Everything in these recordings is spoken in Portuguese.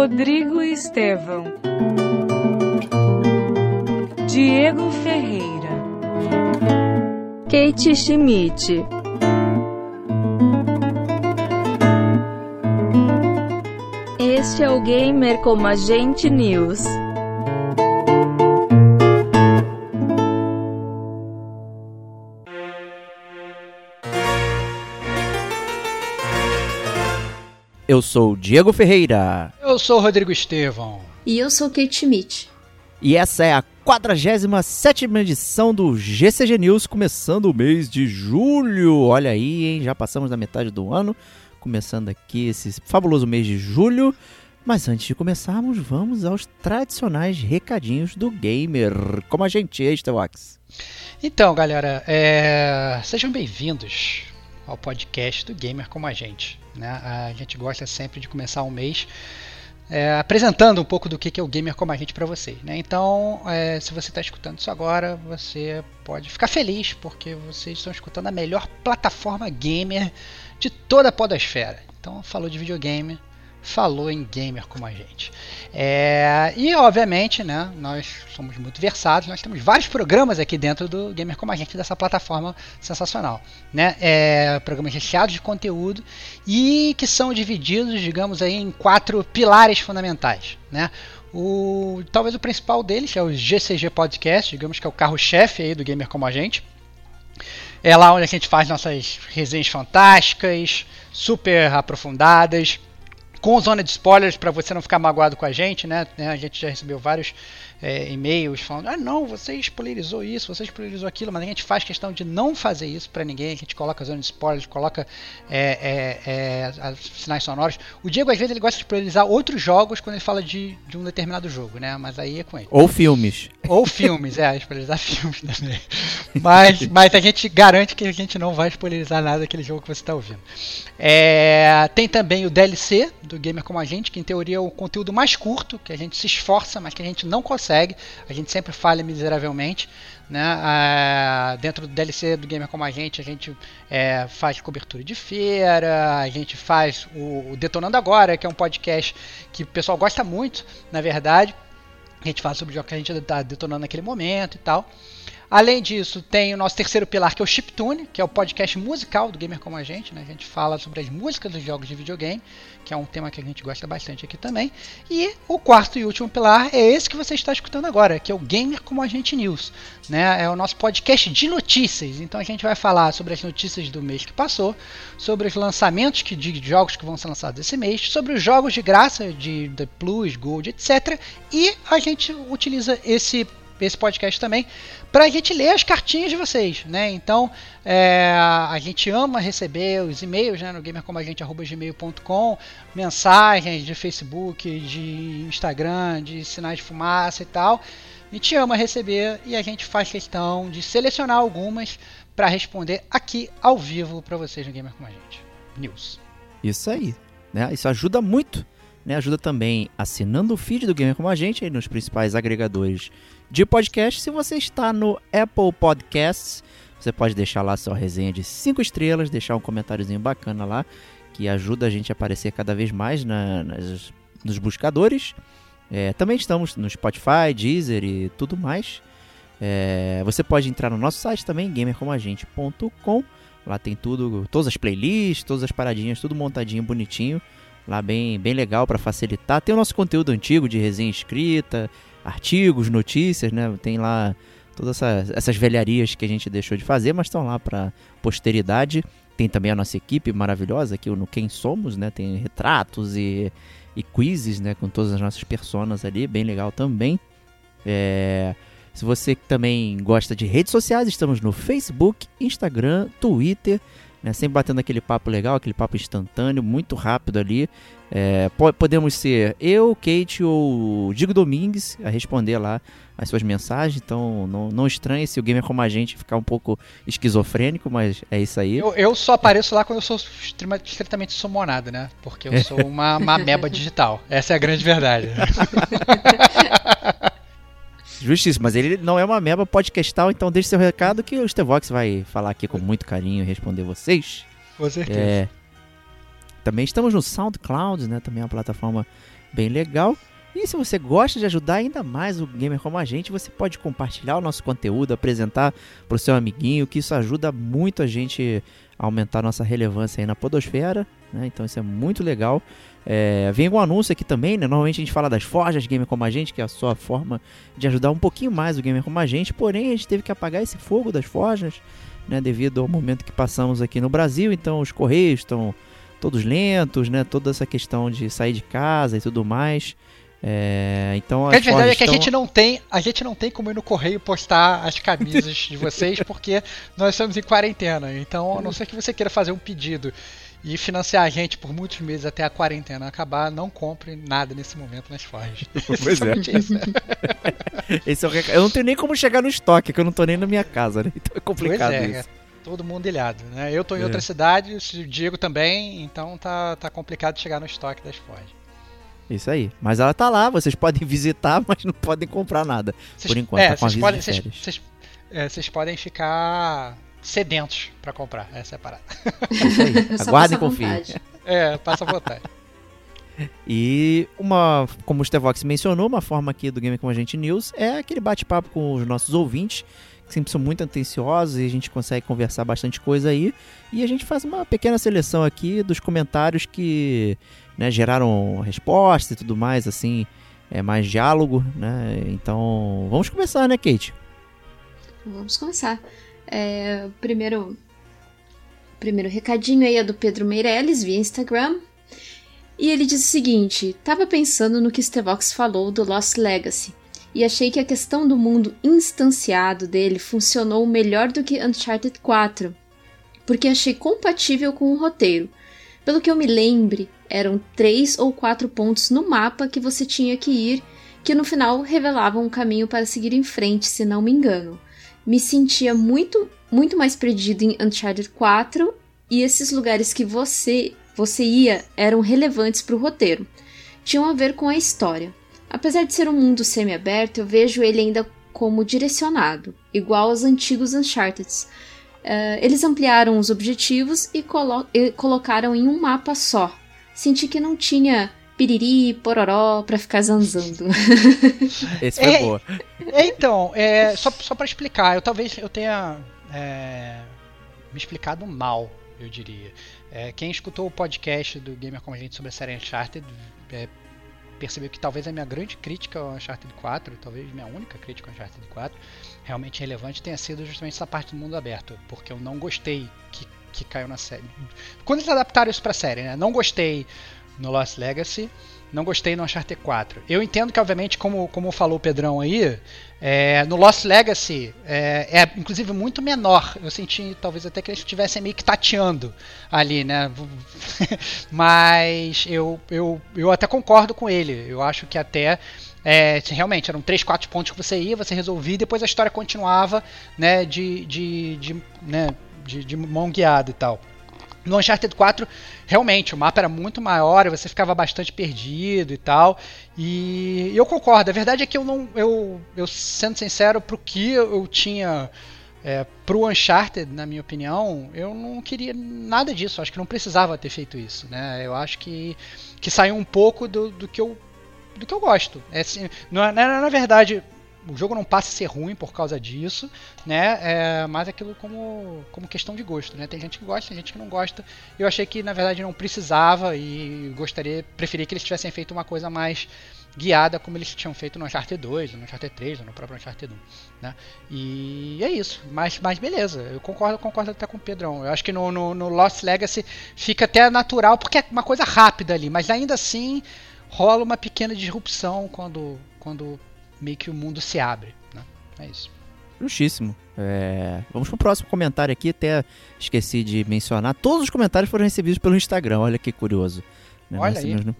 Rodrigo Estevão, Diego Ferreira, Kate Schmidt. Este é o Gamer como Agente News. Eu sou Diego Ferreira. Eu sou Rodrigo Estevão. E eu sou Kate Schmidt. E essa é a 47 edição do GCG News, começando o mês de julho. Olha aí, hein? Já passamos da metade do ano, começando aqui esse fabuloso mês de julho. Mas antes de começarmos, vamos aos tradicionais recadinhos do gamer. Como a gente é, Estevox. Então, galera, é... sejam bem-vindos ao podcast do Gamer Como a Gente. Né? A gente gosta sempre de começar um mês é, apresentando um pouco do que é o Gamer Como a Gente para vocês. Né? Então, é, se você está escutando isso agora, você pode ficar feliz, porque vocês estão escutando a melhor plataforma gamer de toda a podosfera. Então, falou de videogame, falou em gamer como a gente. É, e obviamente, né, nós somos muito versados, nós temos vários programas aqui dentro do Gamer como a gente dessa plataforma sensacional, né? É, programas recheados de conteúdo e que são divididos, digamos aí, em quatro pilares fundamentais, né? O, talvez o principal deles é o GCG Podcast, digamos que é o carro-chefe aí do Gamer como a gente. É lá onde a gente faz nossas resenhas fantásticas, super aprofundadas, com zona de spoilers para você não ficar magoado com a gente, né? A gente já recebeu vários é, e-mails falando: ah, não, você spoilerizou isso, você spoilerizou aquilo, mas a gente faz questão de não fazer isso para ninguém. A gente coloca zona de spoilers, coloca é, é, é sinais sonoros. O Diego, às vezes, ele gosta de spoilerizar outros jogos quando ele fala de, de um determinado jogo, né? Mas aí é com ele. Ou filmes. Ou filmes, é, spoilerizar filmes também. Mas, mas a gente garante que a gente não vai spoilerizar nada daquele jogo que você está ouvindo. É, tem também o DLC do Gamer Como a Gente, que em teoria é o conteúdo mais curto, que a gente se esforça, mas que a gente não consegue consegue. A gente sempre falha miseravelmente. Né? Ah, dentro do DLC do Gamer Como a Gente, a gente é, faz cobertura de feira, a gente faz o, o Detonando Agora, que é um podcast que o pessoal gosta muito, na verdade. A gente fala sobre o jogo que a gente está detonando naquele momento e tal. Além disso, tem o nosso terceiro pilar, que é o Chiptune, que é o podcast musical do Gamer Como a Gente. Né? A gente fala sobre as músicas dos jogos de videogame, que é um tema que a gente gosta bastante aqui também. E o quarto e último pilar é esse que você está escutando agora, que é o Gamer Como a Gente News. Né? É o nosso podcast de notícias. Então a gente vai falar sobre as notícias do mês que passou, sobre os lançamentos que, de jogos que vão ser lançados esse mês, sobre os jogos de graça de The Plus, Gold, etc. E a gente utiliza esse esse podcast também, para a gente ler as cartinhas de vocês, né? Então, é, a gente ama receber os e-mails, né, no gamercomagente@gmail.com, mensagens de Facebook, de Instagram, de sinais de fumaça e tal. A gente ama receber e a gente faz questão de selecionar algumas para responder aqui ao vivo para vocês no Gamer com a gente. News. Isso aí, né? Isso ajuda muito, né? Ajuda também assinando o feed do Gamer a gente aí nos principais agregadores de podcast. Se você está no Apple Podcasts, você pode deixar lá sua resenha de 5 estrelas, deixar um comentáriozinho bacana lá, que ajuda a gente a aparecer cada vez mais na, nas, nos buscadores. É, também estamos no Spotify, Deezer e tudo mais. É, você pode entrar no nosso site também, gamercomagente.com. Lá tem tudo, todas as playlists, todas as paradinhas, tudo montadinho, bonitinho. Lá bem, bem legal para facilitar. Tem o nosso conteúdo antigo de resenha escrita, artigos, notícias, né? Tem lá todas essas, essas velharias que a gente deixou de fazer, mas estão lá para posteridade. Tem também a nossa equipe maravilhosa aqui no Quem Somos, né? Tem retratos e, e quizzes, né? Com todas as nossas personas ali, bem legal também. É... Se você também gosta de redes sociais, estamos no Facebook, Instagram, Twitter, né? sempre batendo aquele papo legal, aquele papo instantâneo, muito rápido ali. É, po- podemos ser eu, Kate ou Digo Domingues a responder lá as suas mensagens. Então não, não estranhe se o gamer como a gente ficar um pouco esquizofrênico, mas é isso aí. Eu, eu só apareço lá quando eu sou estritamente summonado, né? Porque eu sou uma, uma ameba digital. Essa é a grande verdade. Justíssimo, mas ele não é uma meba podcastal, então deixe seu recado que o Stevox vai falar aqui com muito carinho e responder vocês. Com certeza. É, também estamos no SoundCloud, né? Também é uma plataforma bem legal. E se você gosta de ajudar ainda mais o gamer como a gente, você pode compartilhar o nosso conteúdo, apresentar para o seu amiguinho, que isso ajuda muito a gente a aumentar a nossa relevância aí na podosfera, né? Então isso é muito legal. É, vem um anúncio aqui também, né? Normalmente a gente fala das forjas gamer como a gente, que é a sua forma de ajudar um pouquinho mais o gamer como a gente, porém a gente teve que apagar esse fogo das forjas, né? Devido ao momento que passamos aqui no Brasil, então os correios estão todos lentos, né? Toda essa questão de sair de casa e tudo mais. É, então A verdade é forjas que a estão- gente não tem, a gente não tem como ir no correio postar as camisas de vocês, porque nós estamos em quarentena. Então, a não ser que você queira fazer um pedido e financiar a gente por muitos meses até a quarentena acabar, não compre nada nesse momento nas forjas. Pois é. Isso. Esse é o. Eu não tenho nem como chegar no estoque, que eu não tô nem na minha casa, né? Então é Pois complicado é, isso. Todo mundo ilhado, né? Eu tô em É. outra cidade, o Diego também, então tá, tá complicado de chegar no estoque das forjas. Isso aí. Mas ela tá lá, vocês podem visitar, mas não podem comprar nada. Vocês- Por enquanto, é, tá com podem, é, vocês podem ficar sedentos pra comprar, essa é a parada. Isso aí. Aguardem e confiem. É, passa à vontade. E uma, como o Stevox mencionou, uma forma aqui do Game com a gente News é aquele bate-papo com os nossos ouvintes, sempre são muito atenciosos e a gente consegue conversar bastante coisa aí. E a gente faz uma pequena seleção aqui dos comentários que né, geraram respostas e tudo mais, assim, é mais diálogo, né? Então, vamos começar, né, Kate? Vamos começar. É, primeiro, primeiro recadinho aí é do Pedro Meirelles via Instagram. E ele diz o seguinte: Tava pensando no que Stevox falou do Lost Legacy e achei que a questão do mundo instanciado dele funcionou melhor do que Uncharted 4, porque achei compatível com o roteiro. Pelo que eu me lembre, eram três ou quatro pontos no mapa que você tinha que ir, que no final revelavam um caminho para seguir em frente, se não me engano me sentia muito, muito mais perdido em Uncharted 4 e esses lugares que você você ia eram relevantes para o roteiro. Tinham a ver com a história. Apesar de ser um mundo semi-aberto, eu vejo ele ainda como direcionado, igual aos antigos Uncharted. Eh, eles ampliaram os objetivos e, colo e colocaram em um mapa só. Senti que não tinha piriri, pororó pra ficar zanzando. Esse foi É, boa. É, Então, é, só, só para explicar, eu talvez eu tenha é, me explicado mal, eu diria. É, quem escutou o podcast do Gamer como a gente sobre a série Uncharted é, percebeu que talvez a minha grande crítica ao Uncharted 4, talvez minha única crítica ao Uncharted 4, realmente relevante tenha sido justamente essa parte do mundo aberto, porque eu não gostei que, que caiu na série. Quando eles adaptaram isso pra série, né? Não gostei no Lost Legacy, não gostei no Uncharted 4. Eu entendo que, obviamente, como, como falou o Pedrão aí, é, no Lost Legacy é, é, inclusive muito menor. Eu senti talvez até que eles estivessem meio que tateando ali, né? Mas eu, eu, eu até concordo com ele. Eu acho que até é, realmente eram 3, 4 pontos que você ia, você resolvia e depois a história continuava né, de, de, de, né, de, de mão guiada e tal. No Uncharted 4, realmente, o mapa era muito maior você ficava bastante perdido e tal. E eu concordo. A verdade é que eu não. Eu, eu sendo sincero, pro que eu tinha é, pro Uncharted, na minha opinião, eu não queria nada disso. Acho que não precisava ter feito isso. Né? Eu acho que, que saiu um pouco do, do que eu. Do que eu gosto. É, assim, não é- na, na verdade, o jogo não passa a ser ruim por causa disso, né? É, mas aquilo como, como questão de gosto, né? Tem gente que gosta, tem gente que não gosta. Eu achei que na verdade não precisava e gostaria, preferia que eles tivessem feito uma coisa mais guiada como eles tinham feito no Uncharted 2, no Uncharted 3, no próprio Uncharted 1, né? E é isso, mas, mas beleza, eu concordo, concordo até com o Pedrão. Eu acho que no, no, no Lost Legacy fica até natural, porque é uma coisa rápida ali, mas ainda assim rola uma pequena disrupção quando, quando meio que o mundo se abre. Né? É isso. Justíssimo. É, vamos pro próximo comentário aqui. Até esqueci de mencionar. Todos os comentários foram recebidos pelo Instagram. Olha que curioso. Né? Olha Mas- aí. não-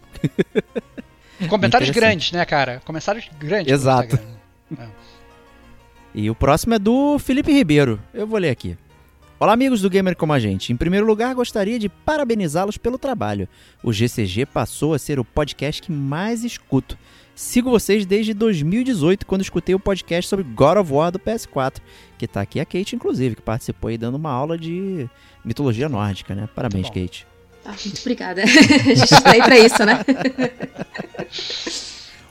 Comentários grandes, né, cara? Comentários grandes. Exato. Instagram. E o próximo é do Felipe Ribeiro. Eu vou ler aqui. Olá, amigos do Gamer Como a Gente. Em primeiro lugar, gostaria de parabenizá-los pelo trabalho. O GCG passou a ser o podcast que mais escuto. Sigo vocês desde 2018, quando escutei o podcast sobre God of War do PS4. Que tá aqui a Kate, inclusive, que participou aí dando uma aula de mitologia nórdica, né? Parabéns. Kate. Ah, muito obrigada. a gente tá aí pra isso, né?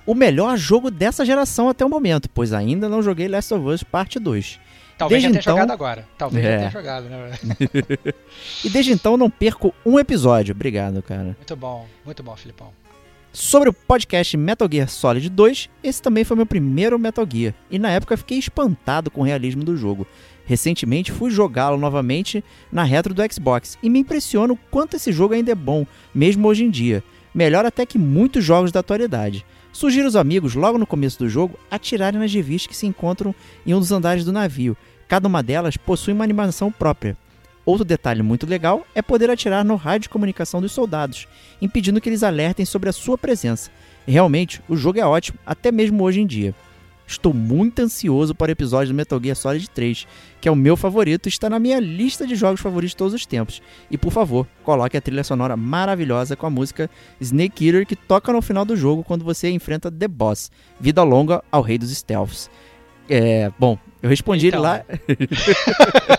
O melhor jogo dessa geração até o momento, pois ainda não joguei Last of Us Parte 2. Talvez já Desde tenha então- jogado agora. Talvez É. já tenha jogado, né? E desde então não perco um episódio. Obrigado, cara. Muito bom, muito bom, Filipão. Sobre o podcast Metal Gear Solid 2, esse também foi meu primeiro Metal Gear, e na época fiquei espantado com o realismo do jogo. Recentemente fui jogá-lo novamente na retro do Xbox e me impressiona o quanto esse jogo ainda é bom, mesmo hoje em dia. Melhor até que muitos jogos da atualidade. Sugiro os amigos, logo no começo do jogo, atirarem nas revistas que se encontram em um dos andares do navio. Cada uma delas possui uma animação própria. Outro detalhe muito legal é poder atirar no rádio de comunicação dos soldados, impedindo que eles alertem sobre a sua presença. Realmente, o jogo é ótimo, até mesmo hoje em dia. Estou muito ansioso para o episódio do Metal Gear Solid 3, que é o meu favorito e está na minha lista de jogos favoritos de todos os tempos. E por favor, coloque a trilha sonora maravilhosa com a música Snake Eater que toca no final do jogo quando você enfrenta The Boss. Vida longa ao rei dos stealths. É, bom, eu respondi Então. ele lá.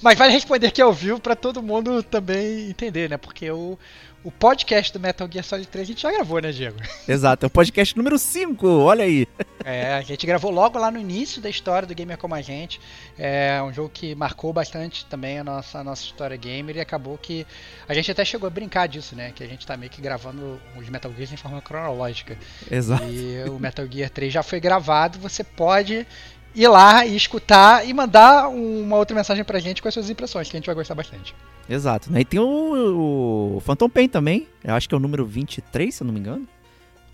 Mas vale responder que ao vivo pra todo mundo também entender, né? Porque o, o podcast do Metal Gear Solid 3 a gente já gravou, né, Diego? Exato, é o podcast número 5, olha aí. É, a gente gravou logo lá no início da história do Gamer Como a Gente. É um jogo que marcou bastante também a nossa, a nossa história gamer e acabou que a gente até chegou a brincar disso, né? Que a gente tá meio que gravando os Metal Gears em forma cronológica. Exato. E o Metal Gear 3 já foi gravado, você pode ir lá e escutar e mandar uma outra mensagem pra gente com as suas impressões, que a gente vai gostar bastante. Exato, né? E tem o, o Phantom Pain também, eu acho que é o número 23, se eu não me engano.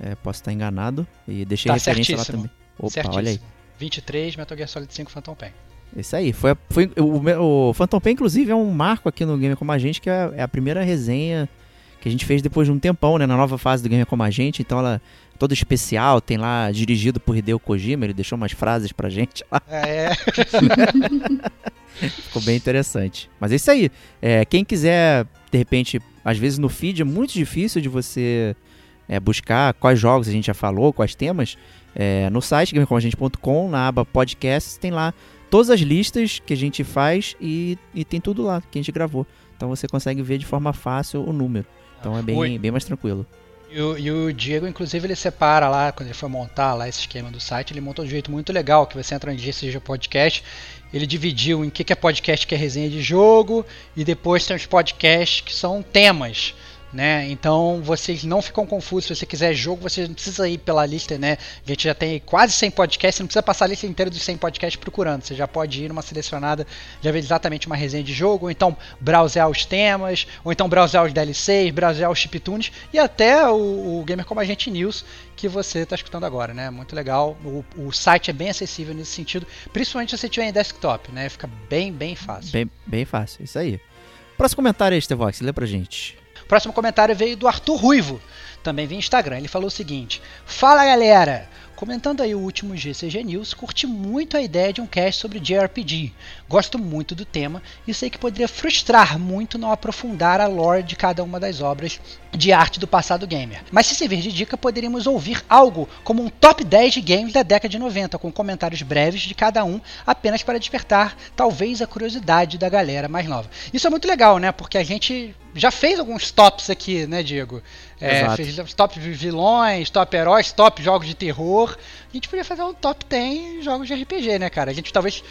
É, posso estar enganado. E deixei Tá referência lá certíssimo. também. Opa, Certíssimo. olha aí. 23, Metal Gear Solid 5 Phantom Pain. Isso aí. Foi, foi, o, o Phantom Pain, inclusive, é um marco aqui no Gamer Como a Gente, que é, é a primeira resenha que a gente fez depois de um tempão, né? Na nova fase do Gamer Como a Gente. Então ela toda especial, tem lá dirigido por Hideo Kojima, ele deixou umas frases pra gente lá. É, Ficou bem interessante. Mas é isso aí. É, quem quiser, de repente, às vezes no feed é muito difícil de você é, buscar quais jogos a gente já falou, quais temas. É, no site gamercomagente.com, na aba podcasts, tem lá todas as listas que a gente faz e, e tem tudo lá que a gente gravou. Então você consegue ver de forma fácil o número. Então é Oi. bem, bem mais tranquilo. E o, e o Diego, inclusive, ele separa lá, quando ele foi montar lá esse esquema do site, ele montou de um jeito muito legal, que você entra no GCG Podcast, ele dividiu em que, que é podcast que é resenha de jogo, e depois tem os podcasts que são temas. Né? Então vocês não ficam confusos. Se você quiser jogo, você não precisa ir pela lista, né? A gente já tem quase 100 podcasts, você não precisa passar a lista inteira dos 100 podcasts procurando. Você já pode ir numa selecionada, já ver exatamente uma resenha de jogo, ou então browsear os temas, ou então browsear os DLCs, browsear os chiptunes e até o, o Gamer Como a Gente News que você está escutando agora, né? Muito legal. O, o site é bem acessível nesse sentido, principalmente se você tiver em desktop, né? Fica bem, bem fácil. Bem, bem fácil, isso aí. Próximo comentário aí, Stevox, lê pra gente. Próximo comentário veio do Arthur Ruivo, também via Instagram. Ele falou o seguinte: Fala galera! Comentando aí o último GCG News, curti muito a ideia de um cast sobre JRPG. Gosto muito do tema e sei que poderia frustrar muito não aprofundar a lore de cada uma das obras de arte do passado gamer. Mas se servir de dica, poderíamos ouvir algo como um top 10 de games da década de 90, com comentários breves de cada um, apenas para despertar talvez a curiosidade da galera mais nova. Isso é muito legal, né? Porque a gente já fez alguns tops aqui, né, Diego? É, fez top vilões, top heróis, top jogos de terror. A gente podia fazer um top 10 jogos de RPG, né, cara? A gente talvez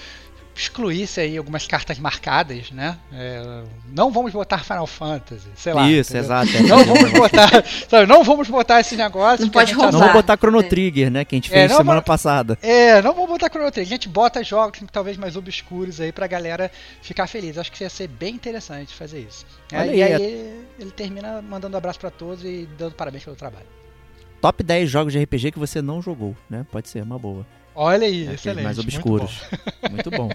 excluísse aí algumas cartas marcadas, né? É, não vamos botar Final Fantasy, sei lá. Isso, entendeu? exato. é. Não vamos botar, sabe, não vamos botar esse negócio. Não pode já Não roubar. vou botar Chrono É. Trigger, né? Que a gente É, fez não, semana passada. É, não vamos botar Chrono Trigger. A gente bota jogos talvez mais obscuros aí pra galera ficar feliz. Acho que ia ser bem interessante fazer isso. É, Olha e aí, aí ele termina mandando um abraço pra todos e dando parabéns pelo trabalho. Top 10 jogos de RPG que você não jogou, né? Pode ser, uma boa. Olha aí, É, excelente. mais muito obscuros. bom. Muito bom.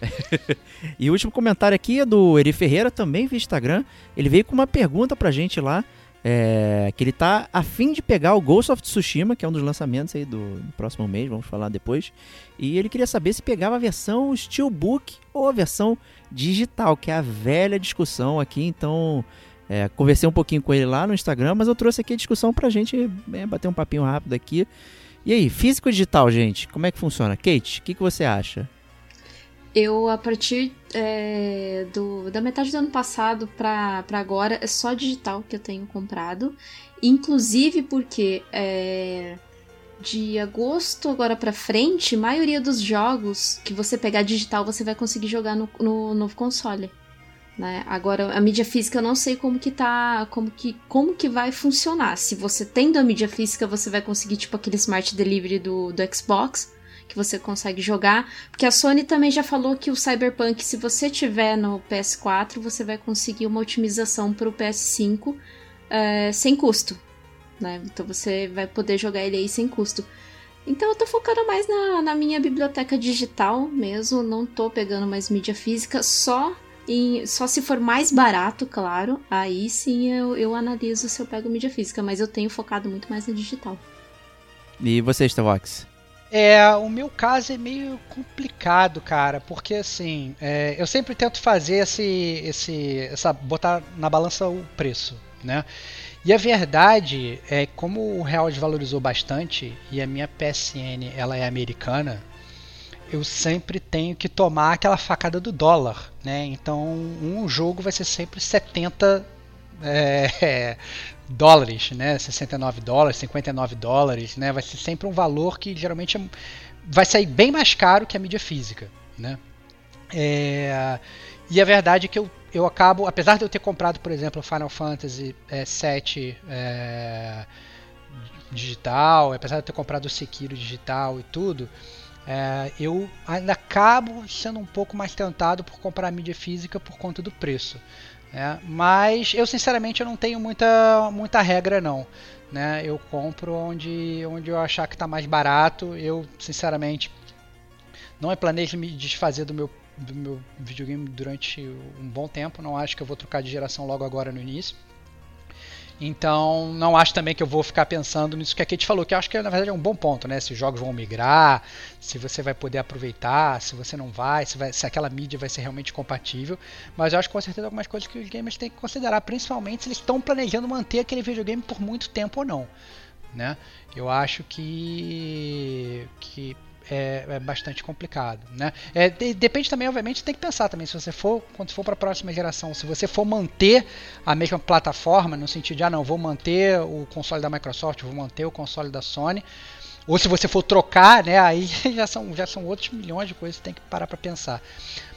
e o último comentário aqui é do Eri Ferreira, também via Instagram. Ele veio com uma pergunta pra gente lá. é, que ele tá a fim de pegar o Ghost of Tsushima, que é um dos lançamentos aí do, do próximo mês, vamos falar depois. E ele queria saber se pegava a versão Steelbook ou a versão digital, que é a velha discussão aqui. Então, é, conversei um pouquinho com ele lá no Instagram, mas eu trouxe aqui a discussão pra gente é, bater um papinho rápido aqui. E aí, físico digital, gente, como é que funciona? Kate, o que, que você acha? Eu, a partir é, do, da metade do ano passado pra agora, é só digital que eu tenho comprado. Inclusive porque é, de agosto agora pra frente, a maioria dos jogos que você pegar digital você vai conseguir jogar no, no novo console. Né? Agora, a mídia física eu não sei como que tá. Como que, como que vai funcionar. Se você tendo a mídia física, você vai conseguir, tipo, aquele smart delivery do, do Xbox que você consegue jogar. Porque a Sony também já falou que o Cyberpunk, se você tiver no PS4, você vai conseguir uma otimização para o PS5 é, sem custo. Né? Então você vai poder jogar ele aí sem custo. Então eu tô focando mais na, na minha biblioteca digital mesmo, não tô pegando mais mídia física, só em, só se for mais barato, claro, aí sim eu, eu analiso se eu pego mídia física, mas eu tenho focado muito mais na digital. E você, Stavox? É, o meu caso é meio complicado, cara, porque assim, é, eu sempre tento fazer esse, esse, essa, botar na balança o preço, né? E a verdade é como o real desvalorizou bastante e a minha PSN ela é americana, eu sempre tenho que tomar aquela facada do dólar, né? Então um jogo vai ser sempre 70 é, dólares, né? 69 dólares, 59 dólares, né? Vai ser sempre um valor que geralmente é, vai sair bem mais caro que a mídia física, né? É, e a verdade é que eu, eu acabo, apesar de eu ter comprado, por exemplo, Final Fantasy é, 7 é, digital, apesar de eu ter comprado o Sekiro digital e tudo, é, eu ainda acabo sendo um pouco mais tentado por comprar mídia física por conta do preço. É, mas eu sinceramente eu não tenho muita, muita regra não. Né? Eu compro onde, onde eu achar que está mais barato. Eu sinceramente não é planejo me desfazer do meu, do meu videogame durante um bom tempo. Não acho que eu vou trocar de geração logo agora no início. Então, não acho também que eu vou ficar pensando nisso que a Kate falou, que eu acho que na verdade é um bom ponto, né? Se os jogos vão migrar, se você vai poder aproveitar, se você não vai, se, vai, se aquela mídia vai ser realmente compatível. Mas eu acho com certeza algumas coisas que os gamers têm que considerar, principalmente se eles estão planejando manter aquele videogame por muito tempo ou não. Né? Eu acho que, que é, é, bastante complicado, né? É, de, depende também, obviamente, tem que pensar também se você for, quando for para a próxima geração, se você for manter a mesma plataforma, no sentido de, ah, não, vou manter o console da Microsoft, vou manter o console da Sony, ou se você for trocar, né, aí já são, já são outros milhões de coisas que tem que parar para pensar.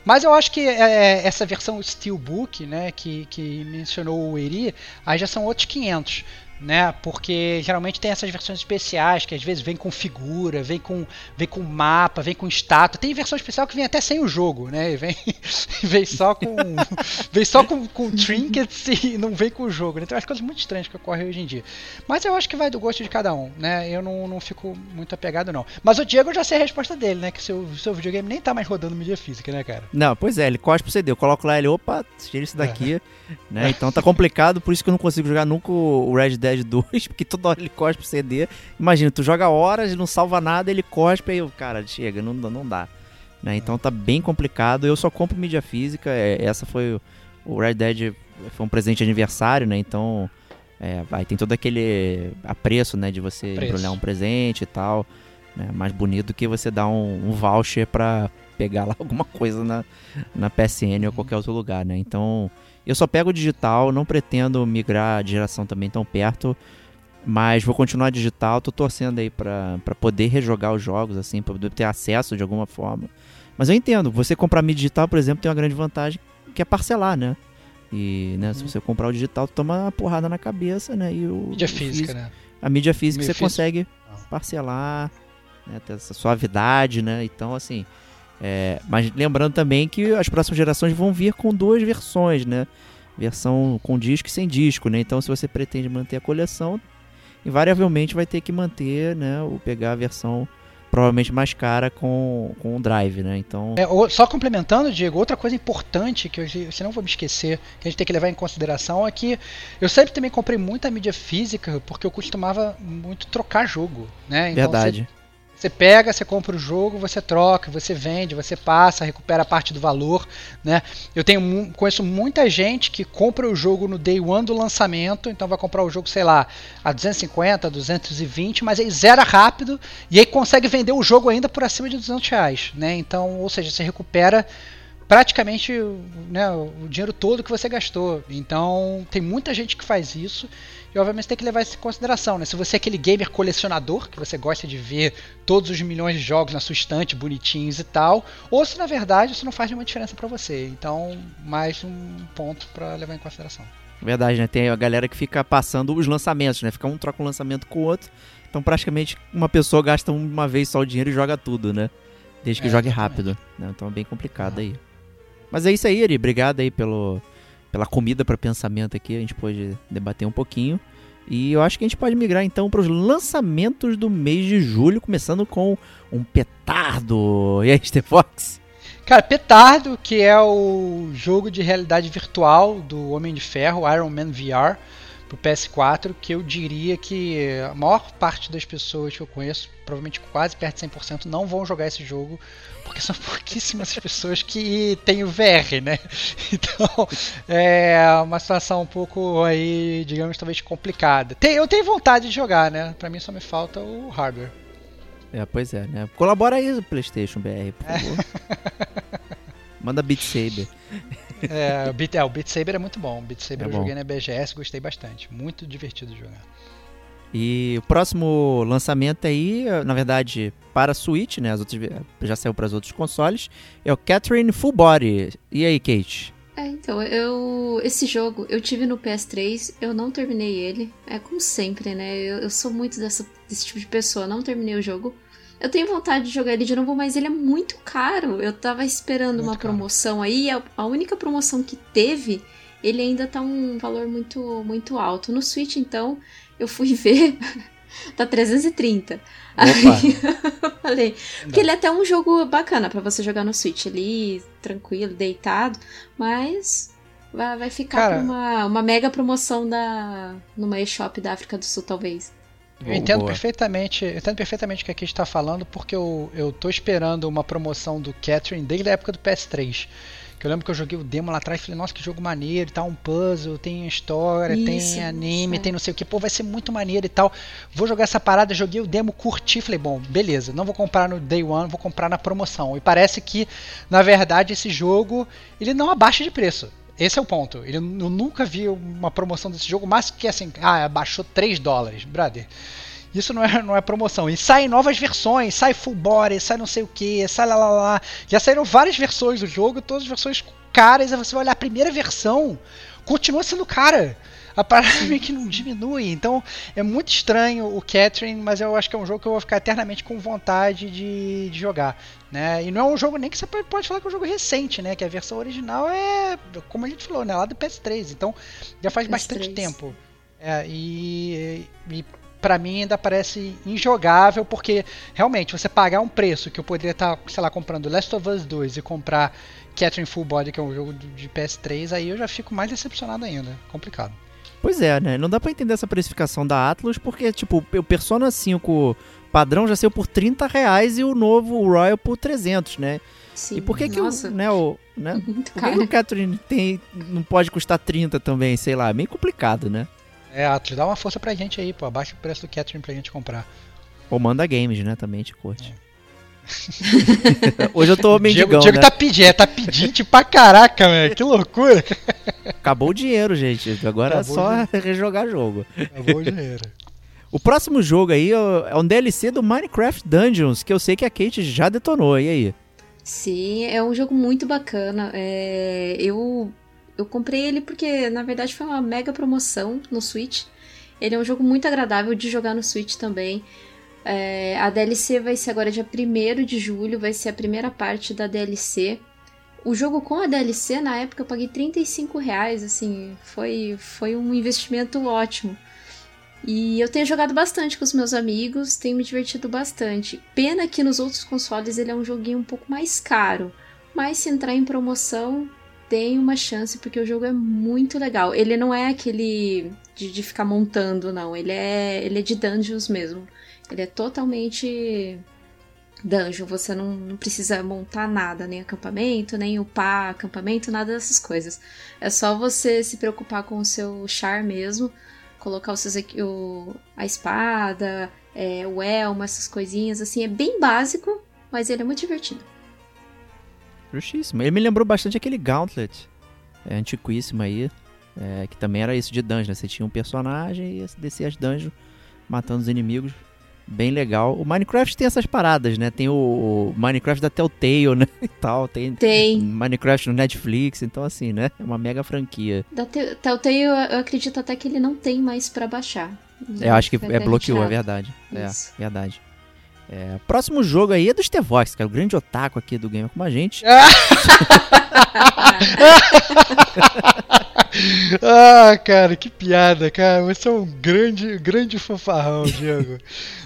Mas eu acho que é, é, essa versão Steelbook, né, que, que mencionou o Eri, aí já são outros 500 né? Porque geralmente tem essas versões especiais que às vezes vem com figura, vem com, vem com mapa, vem com estátua. Tem versão especial que vem até sem o jogo, né? Vem, vem só com vem só com, com trinkets e não vem com o jogo. Né? Tem umas coisas muito estranhas que ocorrem hoje em dia. Mas eu acho que vai do gosto de cada um, né? Eu não, não fico muito apegado não. Mas o Diego eu já sei a resposta dele, né? Que seu seu videogame nem tá mais rodando mídia física, né, cara? Não, pois é, ele cospe pro CD. Eu coloco lá ele, opa, tira isso daqui, é. né? Então tá complicado, por isso que eu não consigo jogar nunca o Red Dead Dead 2, porque toda hora ele cospe o CD. Imagina, tu joga horas, não salva nada, ele cospe, aí o cara chega, não, não dá. Né? Então tá bem complicado. Eu só compro mídia física. É, essa foi o Red Dead foi um presente de aniversário, né? Então é, aí tem todo aquele apreço, né? De você Preço. embrulhar um presente e tal. Né? Mais bonito que você dar um, um voucher pra pegar lá alguma coisa na, na PSN ou qualquer outro lugar, né? Então eu só pego digital, não pretendo migrar de geração também tão perto, mas vou continuar digital. Tô torcendo aí para poder rejogar os jogos, assim, para poder ter acesso de alguma forma. Mas eu entendo, você comprar mídia digital, por exemplo, tem uma grande vantagem que é parcelar, né? E né, uhum. se você comprar o digital, tu toma uma porrada na cabeça, né? E o, mídia física, né? A mídia física mídia você física. consegue ah. parcelar, né? Ter essa suavidade, né? Então, assim, é, mas lembrando também que as próximas gerações vão vir com duas versões, né? Versão com disco e sem disco, né? Então, se você pretende manter a coleção, invariavelmente vai ter que manter, né? Ou pegar a versão provavelmente mais cara com, com o Drive, né? Então. É, só complementando, Diego, outra coisa importante que eu se não vou me esquecer, que a gente tem que levar em consideração é que eu sempre também comprei muita mídia física porque eu costumava muito trocar jogo, né? Então, verdade. Você, você pega, você compra o jogo, você troca, você vende, você passa, recupera parte do valor, né? Eu tenho conheço muita gente que compra o jogo no day one do lançamento, então vai comprar o jogo, sei lá, a 250, 220, mas aí zera rápido e aí consegue vender o jogo ainda por acima de 200 reais, né? Então, ou seja, você recupera praticamente né, o dinheiro todo que você gastou. Então, tem muita gente que faz isso e obviamente tem que levar isso em consideração, né? Se você é aquele gamer colecionador, que você gosta de ver todos os milhões de jogos na sua estante, bonitinhos e tal, ou se na verdade isso não faz nenhuma diferença pra você. Então, mais um ponto pra levar em consideração. Verdade, né? Tem a galera que fica passando os lançamentos, né? Fica um troca um lançamento com o outro. Então praticamente uma pessoa gasta uma vez só o dinheiro e joga tudo, né? Desde que É, jogue exatamente. rápido. Né? Então é bem complicado aí. Mas é isso aí, Eri. Obrigado aí pelo, pela comida para pensamento aqui. A gente pôde debater um pouquinho. E eu acho que a gente pode migrar então para os lançamentos do mês de julho, começando com um petardo. E aí, Stefox? Cara, Petardo, que é o jogo de realidade virtual do Homem de Ferro, Iron Man VR, pro PS4, que eu diria que a maior parte das pessoas que eu conheço, provavelmente quase perto de 100%, não vão jogar esse jogo, porque são pouquíssimas as pessoas que têm o VR, né? Então, é uma situação um pouco aí, digamos, talvez complicada. Eu tenho vontade de jogar, né? Pra mim só me falta o hardware. É, pois é, né? Colabora aí, PlayStation BR, por favor. Manda Beat Saber. É, o Beat, é, o Beat Saber é muito bom. O Beat Saber É eu bom. joguei na BGS, gostei bastante. Muito divertido de jogar. E o próximo lançamento aí, na verdade, para Switch, né? As outras, já saiu para os outros consoles, é o Catherine Full Body. E aí, Kate? É, então, eu. Esse jogo eu tive no PS3, eu não terminei ele. É como sempre, né? Eu, eu sou muito dessa, desse tipo de pessoa, não terminei o jogo. Eu tenho vontade de jogar ele de novo, mas ele é muito caro. Eu tava esperando Muito uma caro. promoção aí, a, a única promoção que teve, ele ainda tá um valor muito, muito alto. No Switch, então, eu fui ver. tá 330. Aí eu falei. Porque ele é até um jogo bacana pra você jogar no Switch ali, tranquilo, deitado, mas vai, vai ficar Cara- uma, uma mega promoção da numa eShop da África do Sul, talvez. Eu entendo Boa. perfeitamente, eu entendo perfeitamente o que a Kate está falando, porque eu, eu tô esperando uma promoção do Catherine desde a época do PS3. Que eu lembro que eu joguei o demo lá atrás e falei, nossa, que jogo maneiro, tá um puzzle, tem história, Isso, tem anime, isso, é. tem não sei o que, pô, vai ser muito maneiro e tal. Vou jogar essa parada, joguei o demo, curti, falei, bom, beleza, não vou comprar no Day One, vou comprar na promoção. E parece que, na verdade, esse jogo, ele não abaixa de preço. Esse é o ponto. Ele, eu nunca vi uma promoção desse jogo, mais que assim, ah, abaixou 3 dólares, brother. Isso não é, não é promoção. E saem novas versões, sai full body, sai não sei o que, sai lá lá lá. Já saíram várias versões do jogo, todas as versões caras. Aí você vai olhar a primeira versão, continua sendo cara. A parada meio que não diminui. Então é muito estranho o Catherine, mas eu acho que é um jogo que eu vou ficar eternamente com vontade de, de jogar. Né? E não é um jogo nem que você pode, falar que é um jogo recente, né? Que a versão original é, como a gente falou, né? Lá do PS3. Então já faz PS3. bastante tempo. É, e, e para mim ainda parece injogável, porque realmente você pagar um preço que eu poderia estar, sei lá, comprando Last of Us 2 e comprar Catherine Full Body, que é um jogo de PS3, aí eu já fico mais decepcionado ainda. Complicado. Pois é, né? Não dá pra entender essa precificação da Atlus, porque, tipo, o Persona 5 padrão já saiu por 30 reais e o novo o Royal por 300, né? Sim. E por que que Nossa, o, né, o, né? Por que, o Catherine tem, não pode custar 30 também, sei lá, é meio complicado, né? É, Atlas, dá uma força pra gente aí, pô. Abaixa o preço do Catherine pra gente comprar. Ou manda games, né, também, te curte. Hoje eu tô Diego, mendigão, Diego né? tá pedindo, é, tá pedindo pra caraca, velho. Que loucura. Acabou o dinheiro, gente. Agora Acabou é só rejogar jogo. Acabou o dinheiro. O próximo jogo aí é um DLC do Minecraft Dungeons, que eu sei que a Kate já detonou. E aí? Sim, é um jogo muito bacana. É, eu, eu comprei ele porque, na verdade, foi uma mega promoção no Switch. Ele é um jogo muito agradável de jogar no Switch também. É, a DLC vai ser agora dia 1 de julho, vai ser a primeira parte da DLC. O jogo com a DLC, na época, eu paguei 35 reais, assim, foi, foi um investimento ótimo. E eu tenho jogado bastante com os meus amigos, tenho me divertido bastante. Pena que nos outros consoles ele é um joguinho um pouco mais caro. Mas se entrar em promoção, tem uma chance, porque o jogo é muito legal. Ele não é aquele de, de ficar montando, não. Ele é, ele é de dungeons mesmo. Ele é totalmente dungeon. Você não, não precisa montar nada, nem acampamento, nem upar acampamento, nada dessas coisas. É só você se preocupar com o seu char mesmo, colocar os seus, o, a espada, é, o elmo, essas coisinhas. Assim, é bem básico, mas ele é muito divertido. Justíssimo. Ele me lembrou bastante aquele Gauntlet, é, antiquíssimo aí, é, que também era isso de dungeon, né? Você tinha um personagem e ia descer as dungeons matando os inimigos. Bem legal. O Minecraft tem essas paradas, né? Tem o, Minecraft da Telltale, né? E tal. Tem Tem. Minecraft no Netflix, então assim, né? É uma mega franquia. Da Te- Telltale, eu acredito até que ele não tem mais pra baixar. Eu acho que é bloqueou, é verdade. Isso. É, verdade. É, próximo jogo aí é do Stevox, que é o grande otaku aqui do Gamer Como a Gente. ah, cara, que piada, cara. Você é um grande, grande fanfarrão, Diego.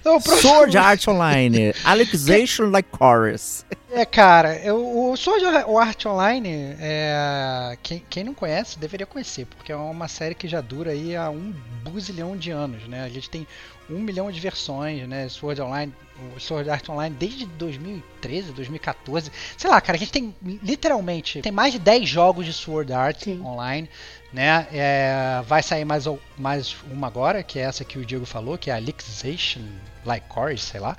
Não, próximo- Sword Art Online, Alexation Like Chorus. É, cara, eu, o Sword Art Online, é, quem, quem não conhece deveria conhecer, porque é uma série que já dura aí há um buzilhão de anos, né? A gente tem um milhão de versões, né? Sword Online, o Sword Art Online desde 2013, 2014. Sei lá, cara, a gente tem literalmente tem mais de 10 jogos de Sword Art Sim. Online, né? É, vai sair mais, o- mais uma agora, que é essa que o Diego falou, que é a Elixation Like Chorus, sei lá.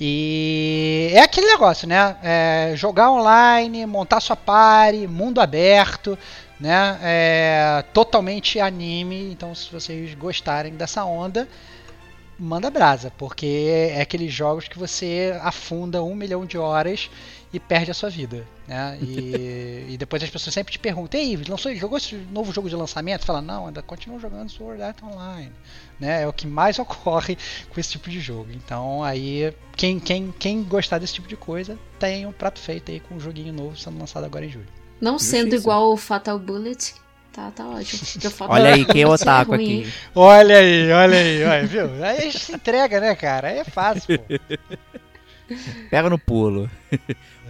E é aquele negócio, né? É, jogar online, montar sua party, mundo aberto, né? É, totalmente anime. Então, se vocês gostarem dessa onda, manda brasa, porque é aqueles jogos que você afunda um milhão de horas e perde a sua vida, né? E, e depois as pessoas sempre te perguntam: Ei, lançou, jogou esse novo jogo de lançamento? Fala: Não, ainda continuo jogando Sword Art Online. Né? É o que mais ocorre com esse tipo de jogo. Então, aí, quem, quem, quem gostar desse tipo de coisa, tem um prato feito aí com um joguinho novo sendo lançado agora em julho. Não sendo Justíssimo. igual o Fatal Bullet, tá, tá ótimo. Olha aí, quem é Bullet otaku aqui. Olha aí, olha aí, olha, viu? Aí a gente se entrega, né, cara? Aí é fácil, pô. Pega no pulo.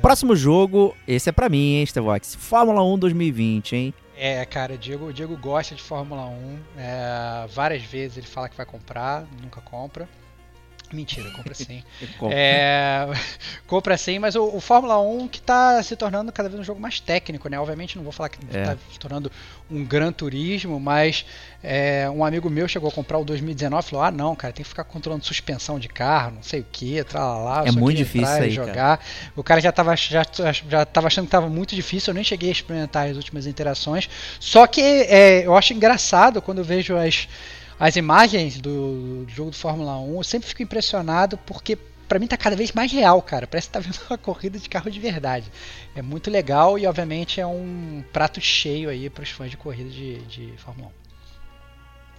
Próximo jogo, esse é pra mim, hein, Stevox. Fórmula 1 2020, hein? É, cara, o Diego, o Diego gosta de Fórmula 1. é, várias vezes ele fala que vai comprar, nunca compra. Mentira, compra sim. É, compra sim, mas o, o Fórmula 1 que tá se tornando cada vez um jogo mais técnico, né? Obviamente não vou falar que É. tá se tornando um gran turismo, mas é, um amigo meu chegou a comprar o 2019 e falou: ah, não, cara, tem que ficar controlando suspensão de carro, não sei o que, tralala. eu É muito difícil aí, jogar. O cara já tava, já, já tava achando que tava muito difícil, eu nem cheguei a experimentar as últimas interações. Só que é, eu acho engraçado quando eu vejo as, as imagens do, do jogo do Fórmula 1, eu sempre fico impressionado porque pra mim tá cada vez mais real, cara. Parece que tá vendo uma corrida de carro de verdade. É muito legal e obviamente é um prato cheio aí pros fãs de corrida de, de Fórmula 1.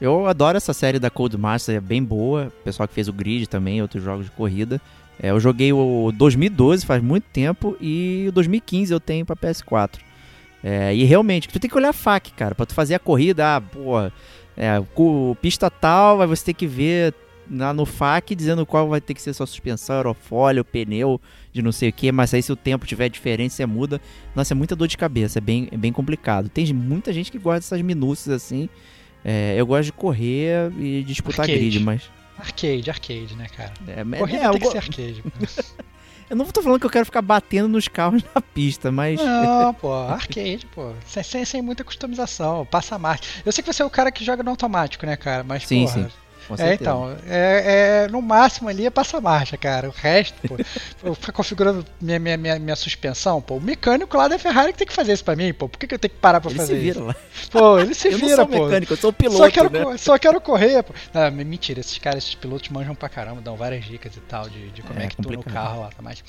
Eu adoro essa série da Cold Master, é bem boa. O pessoal que fez o Grid também, outros jogos de corrida. É, eu joguei o 2012, faz muito tempo, e o 2015 eu tenho pra PS4. É, e realmente, tu tem que olhar a FAQ, cara, pra tu fazer a corrida, ah, pô, é, pista tal, aí você tem que ver lá no FAQ dizendo qual vai ter que ser sua suspensão, aerofólio, pneu, de não sei o que, mas aí se o tempo tiver diferente, você muda. Nossa, é muita dor de cabeça, é bem, é bem complicado. Tem muita gente que gosta dessas minúcias assim. É, eu gosto de correr e disputar Arcade. grid, mas. Arcade, arcade, né, cara? É, é, Corrida é, eu, tem que go- ser arcade. eu não tô falando que eu quero ficar batendo nos carros na pista, mas. Não, pô, arcade, pô. Sem, sem, sem muita customização, passa a marcha. Eu sei que você é o cara que joga no automático, né, cara? Mas, Sim, porra, sim, É, então, é, é, no máximo ali é passa marcha, cara. O resto, pô, eu fico configurando minha, minha, minha, minha suspensão, pô. O mecânico lá da Ferrari que tem que fazer isso pra mim, pô. Por que, que eu tenho que parar pra Ele fazer se vira isso? lá. Pô, ele se eu vira, não sou pô. mecânico, eu sou piloto, Só quero, né? só quero correr, pô. Ah, mas mentira, esses caras, esses pilotos manjam pra caramba, dão várias dicas e tal de, de como é, É que tuna o complicado. carro lá, tá mais.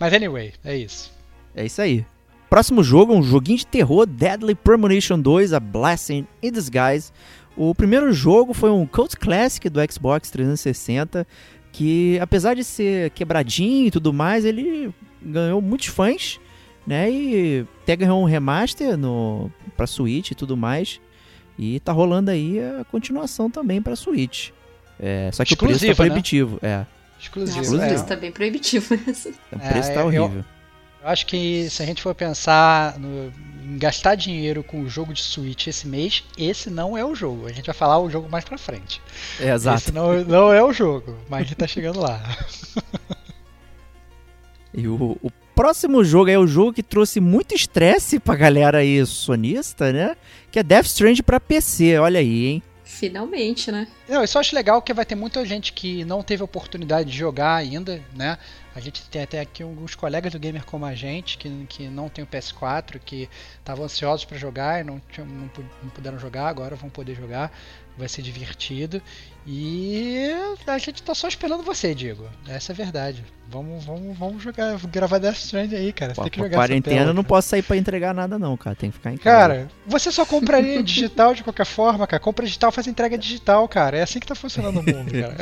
Mas anyway, é isso. É isso aí. Próximo jogo, um joguinho de terror, Deadly Premonition 2, A Blessing in Disguise. O primeiro jogo foi um Cult Classic do Xbox 360, que apesar de ser quebradinho e tudo mais, ele ganhou muitos fãs, né? E até ganhou um remaster no, pra Switch e tudo mais. E tá rolando aí a continuação também pra Switch. É, só que o preço tá né? proibitivo. É, Exclusivo. Nossa, o é. preço tá bem proibitivo o É, preço tá eu- horrível. Eu acho que se a gente for pensar no- em gastar dinheiro com o jogo de Switch esse mês, esse não é o jogo. A gente vai falar o jogo mais pra frente. É, exato. Esse não, não é o jogo, mas a gente tá chegando lá. E o, o próximo jogo é o jogo que trouxe muito estresse pra galera aí sonista, né? Que é Death Stranding pra PC, olha aí, hein? Finalmente, né? Não, isso eu acho legal porque vai ter muita gente que não teve oportunidade de jogar ainda, né? A gente tem até aqui alguns colegas do gamer como a gente que, que não tem o PS4, que estavam ansiosos para jogar e não, tinham- não, não puderam jogar, agora vão poder jogar, vai ser divertido. E a gente tá só esperando você, Diego. Essa é a verdade. Vamos, vamos, vamos jogar, gravar Death Stranding aí, cara. Você Pô, tem que jogar quarentena essa eu tela, não posso sair pra entregar nada não, cara. Tem que ficar em casa. Cara, você só compraria digital de qualquer forma, cara. Compra digital, faz entrega digital, cara. É assim que tá funcionando o mundo, cara.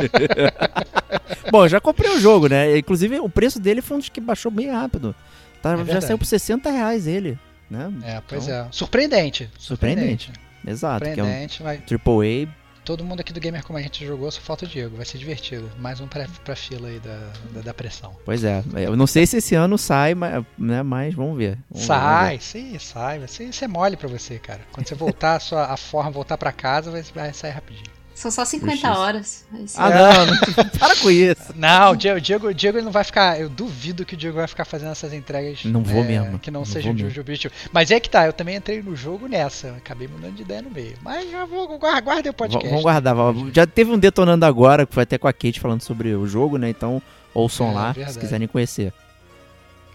Bom, eu já comprei o jogo, né? Inclusive, o preço dele foi um dos que baixou bem rápido. Tá, É já saiu por 60 reais ele, né? É, pois Então, é. Surpreendente. Surpreendente. Exato, que é um Surpreendente. Vai. AAA. Todo mundo aqui do Gamer como a gente jogou, só falta o Diego. Vai ser divertido. Mais um pra, pra fila aí da, da, da pressão. Pois é, eu não sei se esse ano sai, mas, né, mas vamos ver. Vamos ver, sai, sim, sai. Isso é mole pra você, cara. Quando você voltar, a, sua, a forma voltar pra casa, vai, vai sair rapidinho. São só 50 Justiça. horas. Sim. Ah, não, não, para com isso. Não, o Diego, o Diego, o Diego ele não vai ficar. Eu duvido que o Diego vai ficar fazendo essas entregas. Não vou é, mesmo, Que não, não seja de Objetivo. Mas é que tá, eu também entrei no jogo nessa. Acabei mudando de ideia no meio. Mas já vou guardar, guardei o podcast. Vamos guardar. Já teve um detonando agora, que foi até com a Kate falando sobre o jogo, né? Então, ouçam É, lá, verdade. se quiserem conhecer.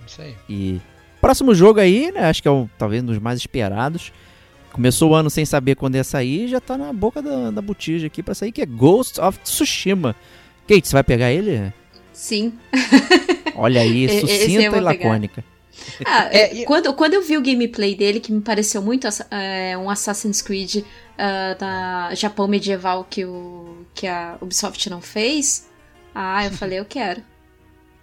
Isso aí. E próximo jogo aí, né? Acho que é o, talvez um dos mais esperados. Começou o ano sem saber quando ia sair e já tá na boca da, da botija aqui pra sair, que é Ghost of Tsushima. Kate, você vai pegar ele? Sim. Olha aí, sucinta e lacônica. Ah, É, e- quando, quando eu vi o gameplay dele, que me pareceu muito é, um Assassin's Creed ah, da Japão medieval que, o, que a Ubisoft não fez, ah, eu falei, eu quero.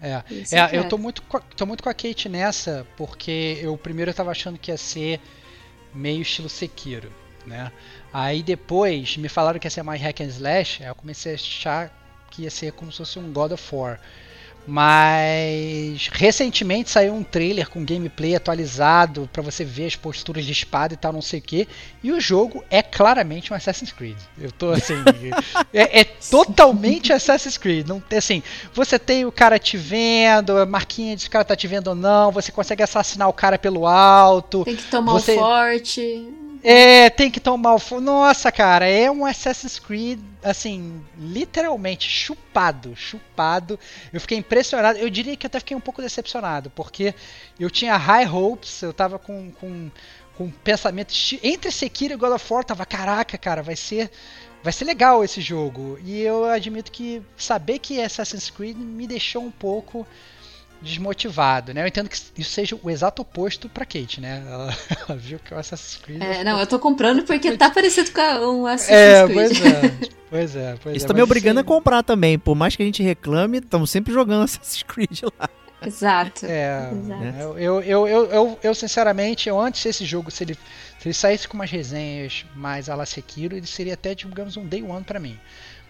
É, É, eu quero. tô muito, com a, tô muito com a Kate nessa, porque eu primeiro eu tava achando que ia ser meio estilo Sekiro, né? Aí depois me falaram que ia ser mais hack and slash, aí eu comecei a achar que ia ser como se fosse um God of War. Mas recentemente saiu um trailer com gameplay atualizado pra você ver as posturas de espada e tal, não sei o que. E o jogo é claramente um Assassin's Creed. Eu tô assim. é, é totalmente Assassin's Creed. Não, tem assim, você tem o cara te vendo, a marquinha de se o cara tá te vendo ou não, você consegue assassinar o cara pelo alto. Tem que tomar Você- o forte. É, tem que tomar o. Nossa, cara, é um Assassin's Creed, assim, literalmente chupado, chupado. Eu fiquei impressionado. Eu diria que até fiquei um pouco decepcionado, porque eu tinha high hopes, eu tava com, com, com pensamento esti- entre Sekiro e God of War, tava, caraca, cara, vai ser. Vai ser legal esse jogo. E eu admito que saber que é Assassin's Creed me deixou um pouco desmotivado, né? Eu entendo que isso seja o exato oposto pra Kate, né? Ela, ela viu que o Assassin's Creed É, não, eu tô comprando porque tá parecido com a- um Assassin's é, Creed. pois é. Pois é, pois Isso é. tá me obrigando a aí- comprar também. Por mais que a gente reclame, estamos sempre jogando Assassin's Creed lá. Exato. É, Exato. eu, eu, eu, eu, eu, eu, sinceramente, eu antes desse jogo, se ele, se ele saísse com umas resenhas mais a la Sekiro, ele seria até, digamos, um day one pra mim.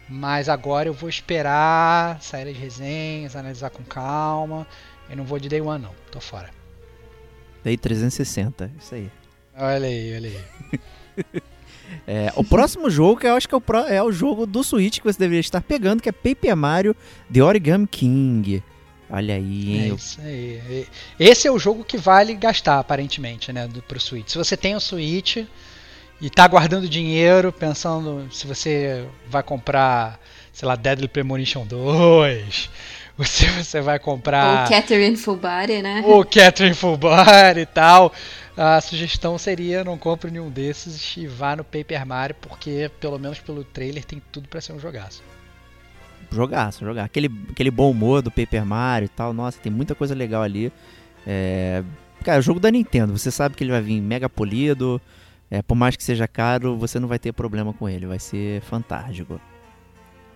Mas agora eu vou esperar sair as resenhas, analisar com calma. Eu não vou de day one, não. Tô fora. Daí 360, isso aí. Olha aí, olha aí. É, o próximo jogo, que eu acho que é o, pró- é o jogo do Switch que você deveria estar pegando, que é Paper Mario The Origami King. Olha aí, É hein? isso aí. Esse é o jogo que vale gastar, aparentemente, né, do, pro Switch. Se você tem o Switch e tá guardando dinheiro, pensando se você vai comprar, sei lá, Deadly Premonition 2, ou se você vai comprar Ou Catherine Fullbody, né? o Catherine Full Body e tal, a sugestão seria não compre nenhum desses e vá no Paper Mario, porque pelo menos pelo trailer tem tudo pra ser um jogaço. Jogaço, jogar. Aquele, aquele bom humor do Paper Mario e tal. Nossa, tem muita coisa legal ali. É... Cara, é o jogo da Nintendo. Você sabe que ele vai vir mega polido. É, por mais que seja caro, você não vai ter problema com ele. Vai ser fantástico.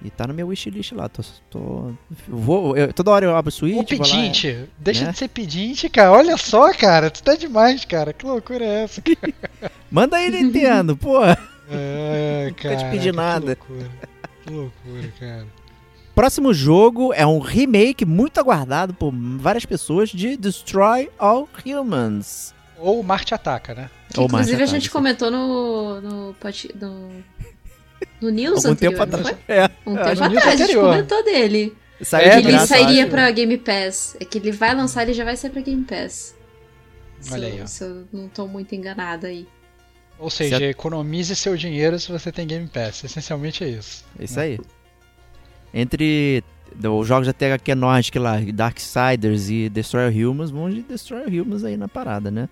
E tá no meu wishlist lá. Tô, tô- vou, eu- toda hora eu abro o Switch. O vou lá, pedinte, deixa né? de ser pedinte, cara. Olha só, cara, tu tá demais, cara. Que loucura é essa? Manda aí, Nintendo, pô. É, Nunca te pedi caraca, que nada. loucura. Que loucura, cara. Próximo jogo é um remake muito aguardado por várias pessoas de Destroy All Humans. Ou Marte Ataca, né? Que, Ou inclusive Marte a gente Ataque, comentou no. no, no, no news Algum anterior, tempo atrás. É, Um É, tempo atrás, a gente comentou dele. saiu É, ele graça, sairia acho. pra Game Pass. É que ele vai lançar, ele já vai sair pra Game Pass. Se, Olha eu- aí, ó. se eu não tô muito enganada aí. Ou seja, Se economize seu dinheiro se você tem Game Pass. Essencialmente é isso. Isso aí. Entre os jogos da THQ Nordic lá, Darksiders e Destroy All Humans, vamos de Destroy All Humans aí na parada, né?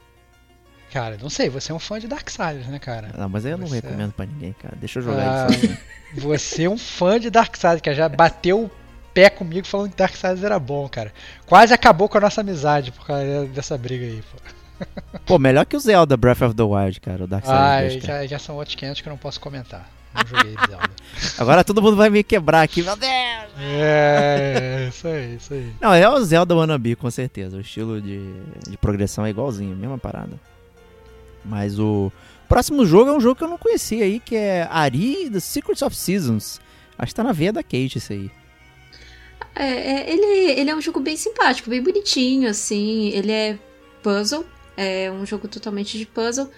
Cara, não sei, você é um fã de Darksiders, né, cara? Não, mas aí eu não Você- recomendo pra ninguém, cara. Deixa eu jogar Ah, ele sozinho. Você é um fã de Darksiders, que já bateu o pé comigo falando que Darksiders era bom, cara. Quase acabou com a nossa amizade por causa dessa briga aí, pô. Pô, melhor que o Zelda Breath of the Wild, cara, o Darksiders Ah, 2, cara. já, já são outros 500 que eu não posso comentar. Não joguei Zelda. Agora todo mundo vai me quebrar aqui, meu Deus! É, isso aí, isso aí. Não, é o Zelda Wannabe, com certeza. O estilo de, de progressão é igualzinho, mesma parada. Mas o próximo jogo é um jogo que eu não conhecia aí, que é Ari The Secrets of Seasons. Acho que tá na veia da Kate isso aí. É, é, ele, ele é um jogo bem simpático, bem bonitinho, assim. Ele é puzzle, é um jogo totalmente de puzzle.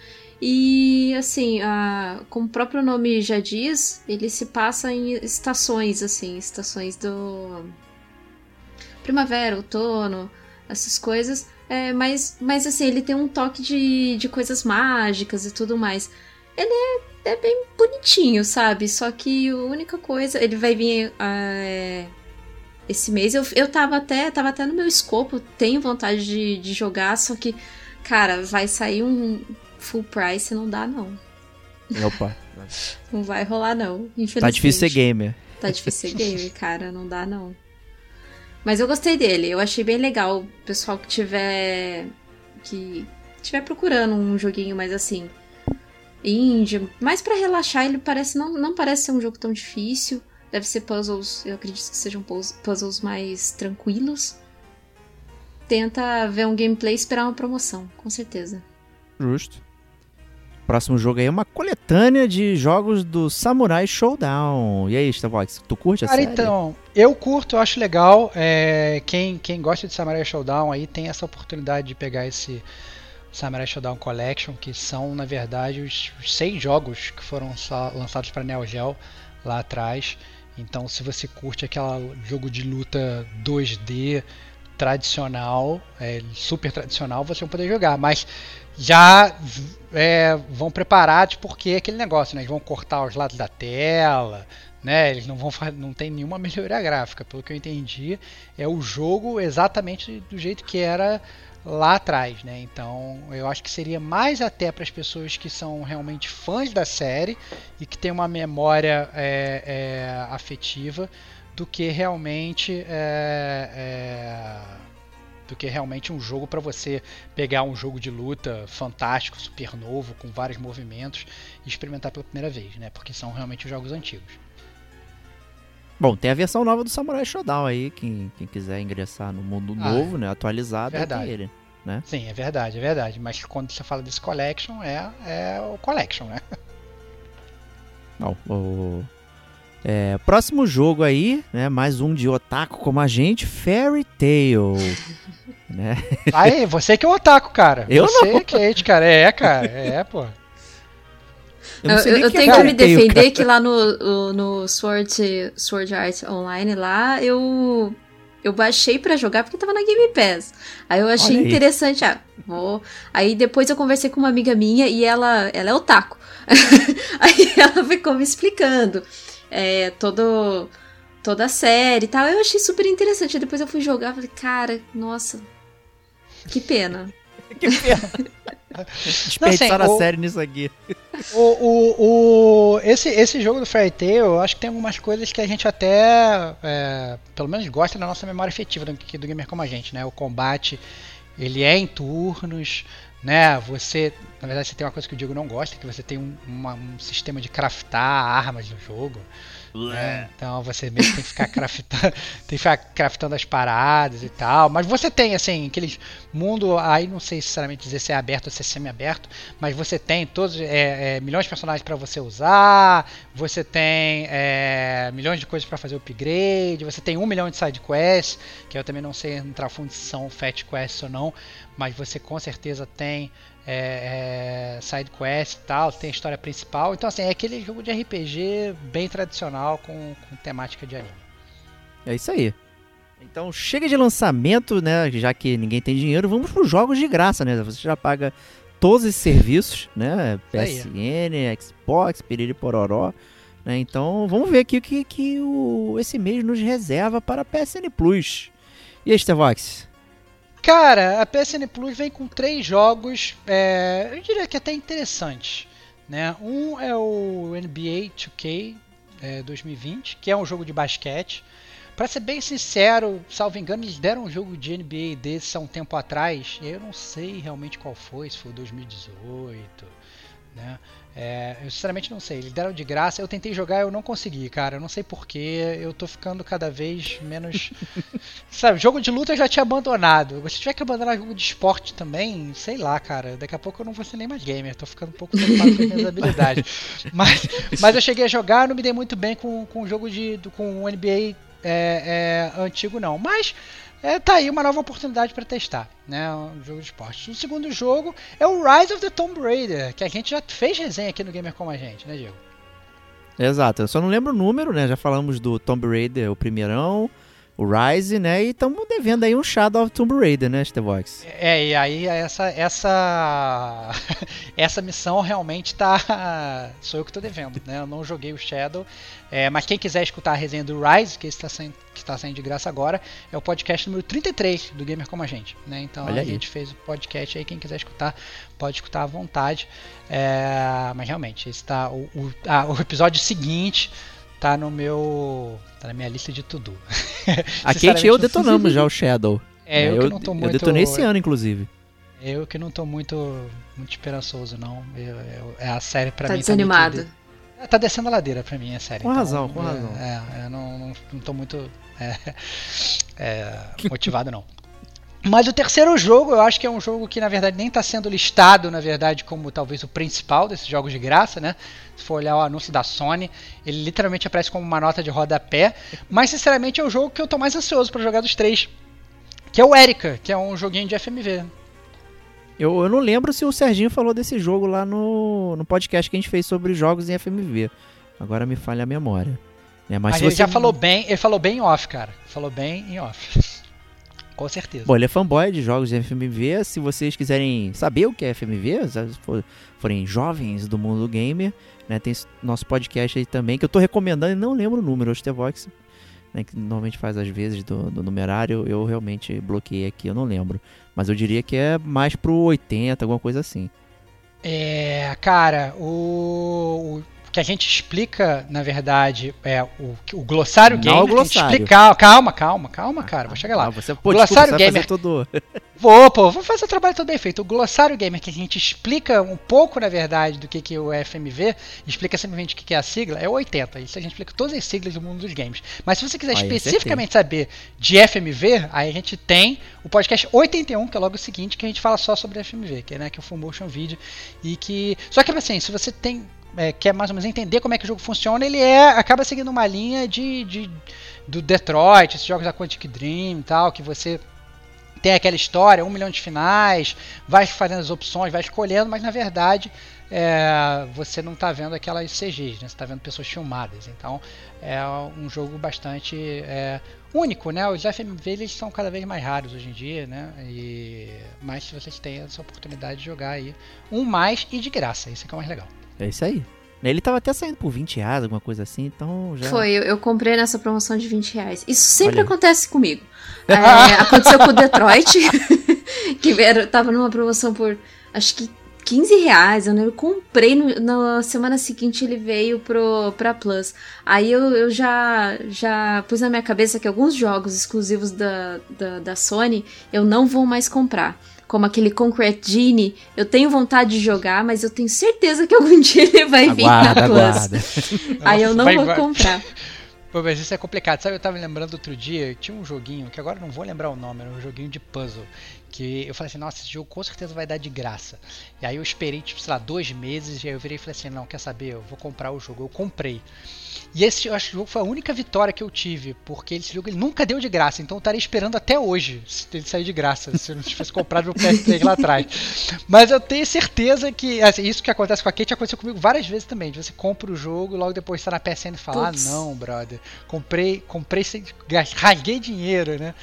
E, assim, a- como o próprio nome já diz, ele se passa em estações, assim, estações do. Primavera, outono, essas coisas. É, mas, mas, assim, ele tem um toque de, de coisas mágicas e tudo mais. Ele é, é bem bonitinho, sabe? Só que a única coisa. Ele vai vir. é, esse mês. Eu, eu tava até tava até no meu escopo, tenho vontade de, de jogar, só que, cara, vai sair um full price, não dá não. Opa, Não vai rolar não, infelizmente. tá difícil ser gamer. Tá difícil ser gamer, cara, não dá não. Mas eu gostei dele, eu achei bem legal. O pessoal que tiver que tiver procurando um joguinho mais assim, indie, mais pra relaxar, ele parece não, não parece ser um jogo tão difícil. Deve ser puzzles, eu acredito que sejam puz- puzzles mais tranquilos. Tenta ver um gameplay e esperar uma promoção, com certeza. Justo. Próximo jogo aí é uma coletânea de jogos do Samurai Showdown. E aí, Stavox, tu curte a Cara, série? então, eu curto, eu acho legal. É, quem, quem gosta de Samurai Showdown aí tem essa oportunidade de pegar esse Samurai Showdown Collection, que são, na verdade, os, os seis jogos que foram lançados para Neo Geo lá atrás. Então, se você curte aquele jogo de luta 2D tradicional, é, super tradicional, você vai poder jogar. Mas já é, vão preparados porque é aquele negócio, né? Eles vão cortar os lados da tela, né? Eles não vão não tem nenhuma melhoria gráfica, pelo que eu entendi, é o jogo exatamente do jeito que era lá atrás, né? Então, eu acho que seria mais até para as pessoas que são realmente fãs da série e que têm uma memória é, é, afetiva do que realmente é, é, do que realmente um jogo para você pegar um jogo de luta fantástico, super novo, com vários movimentos e experimentar pela primeira vez, né? Porque são realmente os jogos antigos. Bom, tem a versão nova do Samurai Showdown aí, quem, quem quiser ingressar no mundo Ah, novo, né, atualizado, verdade. tem ele. Sim, é verdade, é verdade. Mas quando você fala desse collection, é, é o collection, né? Bom, o... é, próximo jogo aí, né, mais um de otaku como a gente, Fairy Tail. né? Aí, você que é o otaku, cara. Eu você é Kate, cara. É, cara. É, pô. Eu não Eu, eu- que é tenho que me defender cara. que lá no, no Sword, Sword Art Online, lá, eu, eu baixei pra jogar porque tava na Game Pass. Aí eu achei aí. interessante, ah, vou... Aí depois eu conversei com uma amiga minha e ela, ela é otaku. Aí ela ficou me explicando é, todo, toda a série e tal. Eu achei super interessante. Aí depois eu fui jogar falei, cara, nossa, que pena. Desperdiçaram Não, assim, a série nisso aqui. O, o, o, esse, esse jogo do Fairy Tail, eu acho que tem algumas coisas que a gente até, é, pelo menos gosta da nossa memória afetiva do, do gamer como a gente, né? O combate, ele é em turnos, né? Você, na verdade, você tem uma coisa que o Diego não gosta, que você tem um, uma- um sistema de craftar armas no jogo, né? Então você meio que tem que ficar craftando, tem que ficar craftando as paradas e tal. Mas você tem, assim, aqueles mundo, aí não sei sinceramente dizer se é aberto ou se é semi-aberto, mas você tem todos é, é, milhões de personagens para você usar, você tem é, milhões de coisas para fazer upgrade, você tem um milhão de side quests, que eu também não sei entrar fundo se são fat quests ou não, mas você com certeza tem é, é, side quest e tal, tem a história principal. Então, assim, é aquele jogo de RPG bem tradicional com, com temática de anime. É isso aí. Então chega de lançamento, né? Já que ninguém tem dinheiro, vamos para os jogos de graça, né? Você já paga todos esses serviços, né? PSN, Xbox, Piriri Pororó. Né? Então vamos ver aqui o que, que o, esse mês nos reserva para PSN Plus. E aí, Stevox? Cara, a PSN Plus vem com três jogos, é, eu diria que até interessantes. Né? Um é o NBA 2K é, 2020, que é um jogo de basquete. Para ser bem sincero, salvo engano, eles deram um jogo de NBA desse há um tempo atrás. Eu não sei realmente qual foi, se foi 2018, né? É, eu sinceramente não sei. Eles deram de graça. Eu tentei jogar, eu não consegui, cara. Eu não sei porquê. Eu tô ficando cada vez menos. Sabe, jogo de luta eu já tinha abandonado. Se tiver que abandonar jogo de esporte também, sei lá, cara. Daqui a pouco eu não vou ser nem mais gamer. Tô ficando um pouco preocupado com as minhas habilidades. Mas, mas eu cheguei a jogar, não me dei muito bem com, com o jogo de. com o NBA é, é, antigo, não. Mas é, tá aí uma nova oportunidade para testar, né? Um jogo de esporte. O segundo jogo é o Rise of the Tomb Raider, que a gente já fez resenha aqui no Gamer Como a Gente, né, Diego? Exato, eu só não lembro o número, né? Já falamos do Tomb Raider, o primeirão, o Rise, né? E estamos devendo aí um Shadow of Tomb Raider, né, Stevox? É, e aí essa essa essa missão realmente tá sou eu que tô devendo, né? Eu não joguei o Shadow, é, mas quem quiser escutar a resenha do Rise, que está saindo que está saindo de graça agora, é o podcast número 33 do Gamer Como a Gente, né? Então Olha a aí. gente fez o podcast aí, quem quiser escutar, pode escutar à vontade. É, mas realmente, esse tá o, o, ah, o episódio seguinte tá no meu. tá na minha lista de tudo. A Kate e eu detonamos já o Shadow. É, eu, eu, que não tô muito. eu detonei esse ano, inclusive. Eu que não tô muito, muito esperançoso, não. Eu, eu- é a série pra Tá mim. desanimado. Tá, meio que de- tá descendo a ladeira pra mim, a série. Com razão, com é, razão. É, eu não, não, não tô muito é, é, motivado, não. Mas o terceiro jogo, eu acho que é um jogo que na verdade nem está sendo listado, na verdade, como talvez o principal desses jogos de graça, né? Se for olhar o anúncio da Sony, ele literalmente aparece como uma nota de rodapé. Mas sinceramente é o jogo que eu tô mais ansioso para jogar dos três. Que é o Erika, que é um joguinho de FMV. Eu, eu não lembro se o Serginho falou desse jogo lá no, no podcast que a gente fez sobre jogos em FMV. Agora me falha a memória. É, mas Mas ele você já falou bem, ele falou bem em off, cara. Falou bem em off. Com certeza. Bom, ele é fanboy de jogos de FMV. Se vocês quiserem saber o que é FMV, se for- forem jovens do mundo gamer, né, tem nosso podcast aí também, que eu tô recomendando e não lembro o número, o Stevox, né, que normalmente faz às vezes do, do numerário, eu realmente bloqueei aqui, eu não lembro. Mas eu diria que é mais pro 80, alguma coisa assim. É, cara, o que a gente explica, na verdade, é o, o glossário Não gamer. o a gente glossário. explica- calma, calma, calma, cara, vou chegar lá. Ah, você, pô, Glossário desculpa, gamer. todo... Vou, pô, vou fazer o trabalho todo bem feito. O glossário gamer que a gente explica um pouco, na verdade, do que, que é o FMV, explica simplesmente o que, que é a sigla, é o 80. Isso a gente explica todas as siglas do mundo dos games. Mas se você quiser Aí, especificamente saber de FMV, aí a gente tem o podcast 81, que é logo o seguinte, que a gente fala só sobre FMV, que é, né, que é o Full Motion Video. E que. Só que assim, se você tem. É, quer mais ou menos entender como é que o jogo funciona, ele é acaba seguindo uma linha de, de do Detroit, esses jogos da Quantic Dream e tal, que você tem aquela história, um milhão de finais, vai fazendo as opções, vai escolhendo, mas na verdade é, você não está vendo aquelas CGs, né? você está vendo pessoas filmadas. Então é um jogo bastante é, único, né? Os FMV eles são cada vez mais raros hoje em dia, né? E, mas se vocês têm essa oportunidade de jogar aí um mais e de graça, isso que é o mais legal. É isso aí. Ele tava até saindo por 20 reais, alguma coisa assim, então já... Foi, eu, eu comprei nessa promoção de 20 reais. Isso sempre Olha acontece comigo. É, aconteceu com o Detroit, que era, tava numa promoção por acho que 15 reais. Eu, eu comprei no- na semana seguinte ele veio pro, pra Plus. Aí eu, eu já, já pus na minha cabeça que alguns jogos exclusivos da, da, da Sony eu não vou mais comprar. Como aquele Concrete Genie, eu tenho vontade de jogar, mas eu tenho certeza que algum dia ele vai vir Aguarda, na Plus. aguarda. Aí eu não Vai- vou vai- comprar. Pô, mas isso é complicado. Sabe, eu tava lembrando outro dia, tinha um joguinho, que agora eu não vou lembrar o nome, era um joguinho de puzzle. Que eu falei assim, nossa, esse jogo com certeza vai dar de graça. E aí eu esperei, tipo, sei lá, dois meses, e aí eu virei e falei assim, não, quer saber, eu vou comprar o jogo. Eu comprei. E esse, eu acho que o jogo foi a única vitória que eu tive, porque esse jogo ele nunca deu de graça, então eu estaria esperando até hoje se ele sair de graça, se eu não tivesse comprado meu PS3 lá atrás. Mas eu tenho certeza que assim, isso que acontece com a Kate aconteceu comigo várias vezes também. De você compra o jogo, logo depois está na PSN e fala: Putz. Ah, não, brother, comprei, comprei rasguei dinheiro, né?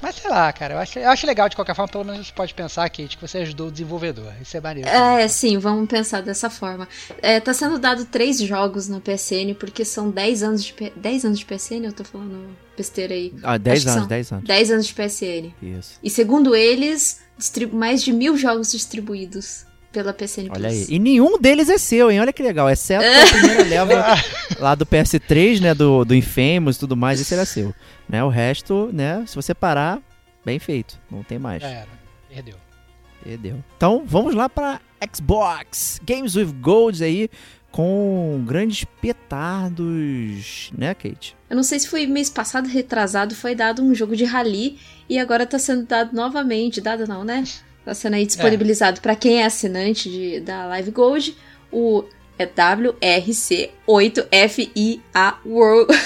Mas sei lá, cara, eu acho, eu acho legal de qualquer forma, pelo menos você pode pensar, Kate, que você ajudou o desenvolvedor. Isso é maneiro. É, sim, vamos pensar dessa forma. É, tá sendo dado três jogos na PSN, porque são 10 anos de, P- 10 anos de PSN, eu tô falando besteira aí. Ah, 10 Acho que anos, são 10 anos. 10 anos de PSN. Isso. E segundo eles, mais de mil jogos distribuídos pela PSN Olha aí. E nenhum deles é seu, hein? Olha que legal. Exceto a primeira leva lá do PS3, né? Do, do Infamous e tudo mais, esse era seu. Né? O resto, né? Se você parar, bem feito. Não tem mais. Já era, perdeu. Perdeu. Então, vamos lá para Xbox. Games with Gold aí, com grandes petardos, né, Kate? Eu não sei se foi mês passado, retrasado, foi dado um jogo de rally e agora tá sendo dado novamente. Dado não, né? Tá sendo aí disponibilizado pra quem é assinante de, da Live Gold. O é WRC8FIA World.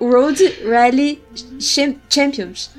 World Rally Cham- Champions.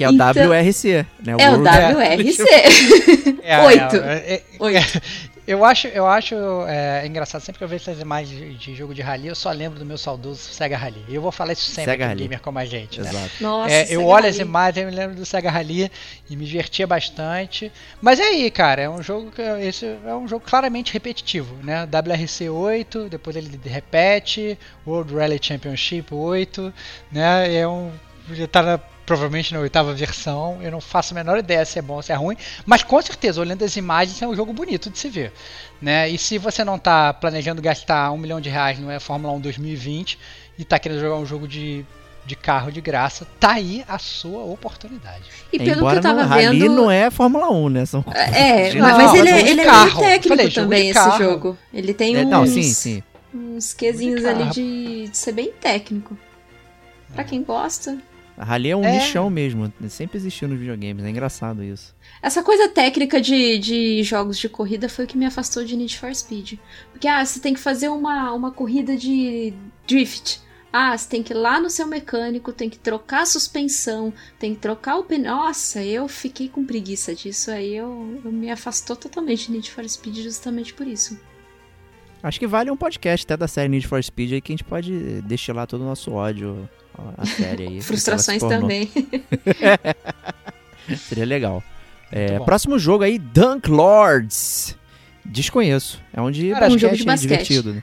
Que é o Então- WRC, né? É o World- WRC. É, Oito. é, é, é, Oito. Eu acho, eu acho é, engraçado, sempre que eu vejo essas imagens de, de jogo de rally, eu só lembro do meu saudoso Sega Rally. E eu vou falar isso sempre Sega Rally. Gamer como a gente. Né? Exato. Nossa, É, eu olho as imagens, eu me lembro do Sega Rally e me divertia bastante. Mas é aí, cara, é um jogo que esse é um jogo claramente repetitivo, né? WRC 8, depois ele repete, World Rally Championship 8, né? É um já tá na- provavelmente na oitava versão. Eu não faço a menor ideia se é bom ou se é ruim, mas com certeza, olhando as imagens, é um jogo bonito de se ver, né? E se você não tá planejando gastar um milhão de reais no é Fórmula 1 2020 e tá querendo jogar um jogo de de carro de graça, tá aí a sua oportunidade. E pelo Embora que eu tava no Rally vendo. não é Fórmula 1, né? São É, Não, mas ele, jogo é, ele é meio técnico Falei, jogo também, de esse carro. jogo. Ele tem É, uns, não, sim, sim. uns quesinhos Jogo de ali de, de ser bem técnico. Pra quem gosta. A Rally é um É. nichão mesmo. Sempre existiu nos videogames. É engraçado isso. Essa coisa técnica de, de jogos de corrida foi o que me afastou de Need for Speed. Porque, ah, você tem que fazer uma, uma corrida de drift. Ah, você tem que ir lá no seu mecânico, tem que trocar a suspensão, tem que trocar o pneu. Nossa, eu fiquei com preguiça disso. Aí eu, eu me afastou totalmente de Need for Speed justamente por isso. Acho que vale um podcast até da série Need for Speed aí que a gente pode destilar todo o nosso ódio à série aí. Frustrações também. Seria legal. É, próximo jogo aí, Dunk Lords. Desconheço. É um de Cara, um basquete, jogo de hein, basquete. divertido. Né?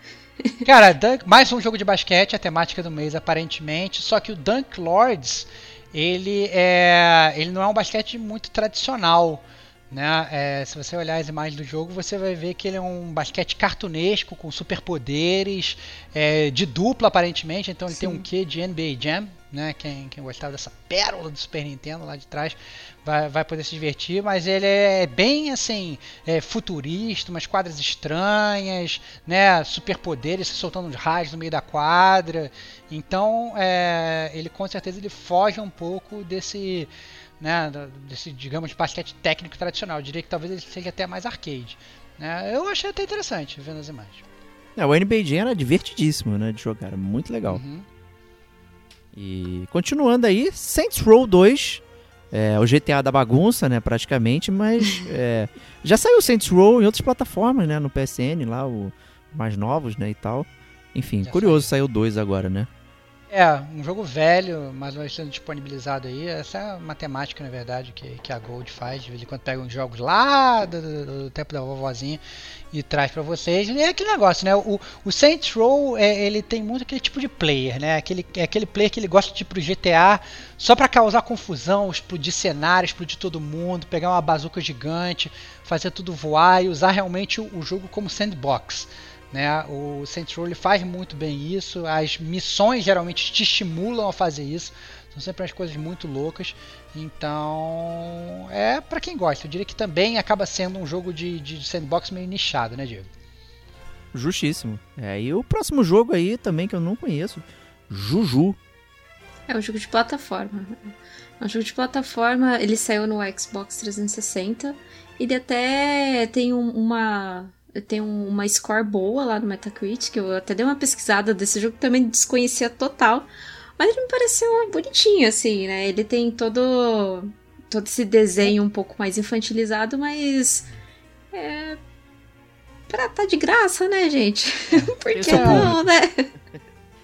Cara, Dunk- mais um jogo de basquete, a temática do mês aparentemente, só que o Dunk Lords, ele é, ele não é um basquete muito tradicional, né? É, se você olhar as imagens do jogo, você vai ver que ele é um basquete cartunesco com superpoderes, é, de dupla aparentemente, então ele tem um quê de NBA Jam, né? Quem, quem gostava dessa pérola do Super Nintendo lá de trás vai, vai poder se divertir, mas ele é bem assim, é, futurista, umas quadras estranhas, né? Superpoderes se soltando raios no meio da quadra. Então, é, ele com certeza ele foge um pouco desse, né? Desse, digamos, basquete técnico tradicional. Eu diria que talvez ele seja até mais arcade. Né? Eu achei até interessante vendo as imagens. É, o NBA Jam era divertidíssimo, né? De jogar. Era muito legal. Uhum. E continuando aí, Saints Row 2. É, o GTA da bagunça, né? Praticamente, mas é, já saiu Saints Row em outras plataformas, né? No PSN lá, o mais novos, né? E tal. Enfim, Já curioso, saiu dois agora, né? É, um jogo velho, mas vai sendo disponibilizado aí. Essa é a matemática, na verdade, que, que a Gold faz. De vez em quando pega uns jogos lá do, do- do tempo da vovozinha e traz pra vocês. E é aquele negócio, né? O, o Saints Row, é, ele tem muito aquele tipo de player, né? Aquele, é aquele player que ele gosta de ir pro GTA só pra causar confusão, explodir cenário, explodir todo mundo, pegar uma bazuca gigante, fazer tudo voar e usar realmente o, o jogo como sandbox. Né? O Saints Row ele faz muito bem isso. As missões geralmente te estimulam a fazer isso. São sempre umas coisas muito loucas. Então, é pra quem gosta. Eu diria que também acaba sendo um jogo de, de sandbox meio nichado, né, Diego? Justíssimo. É, e o próximo jogo aí também que eu não conheço, Juju. É um jogo de plataforma. É um jogo de plataforma, ele saiu no Xbox 360. Ele até tem um- uma. Tem um- uma score boa lá no Metacritic. Eu até dei uma pesquisada desse jogo que também desconhecia total. Mas ele me pareceu bonitinho, assim, né? Ele tem todo. todo esse desenho um pouco mais infantilizado, mas. É. Pra tá de graça, né, gente? Por Esse que é o não, né?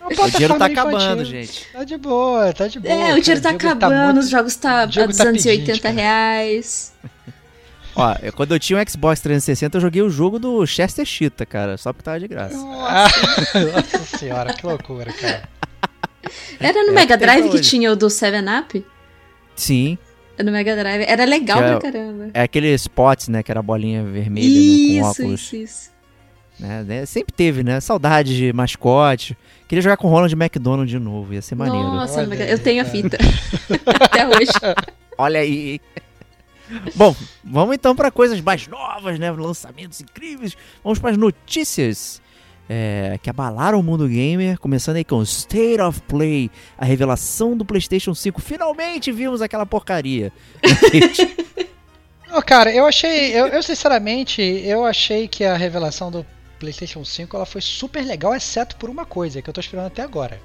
É O dinheiro tá acabando, infantil. gente. Tá de boa, tá de boa. É, o dinheiro tá cara. Diego acabando, muito- os jogos tá a Diego tá 280 pedinte, cara. reais. Ó, eu- quando eu tinha um Xbox 360, eu joguei o jogo do Chester Cheetah, cara, só porque tava de graça. Ah, Nossa senhora, que loucura, cara. Era no É, Mega Drive que tinha o do 7-Up? Sim, No Mega Drive. Era legal Que é pra o- caramba. é aquele Spots, né, que era a bolinha vermelha, né, com Isso, óculos. isso, isso. Né, né, sempre teve, né, saudade de mascote. Queria jogar com o Ronald McDonald de novo, ia ser maneiro. Nossa, Olha eu tenho a fita. Até hoje. Olha aí. Bom, vamos então para coisas mais novas, né? Lançamentos incríveis. Vamos para as notícias é, que abalaram o mundo gamer. Começando aí com State of Play, a revelação do PlayStation 5. Finalmente vimos aquela porcaria. Não, cara, eu achei. Eu, eu, sinceramente, eu achei que a revelação do PlayStation 5 ela foi super legal, exceto por uma coisa que eu tô esperando até agora.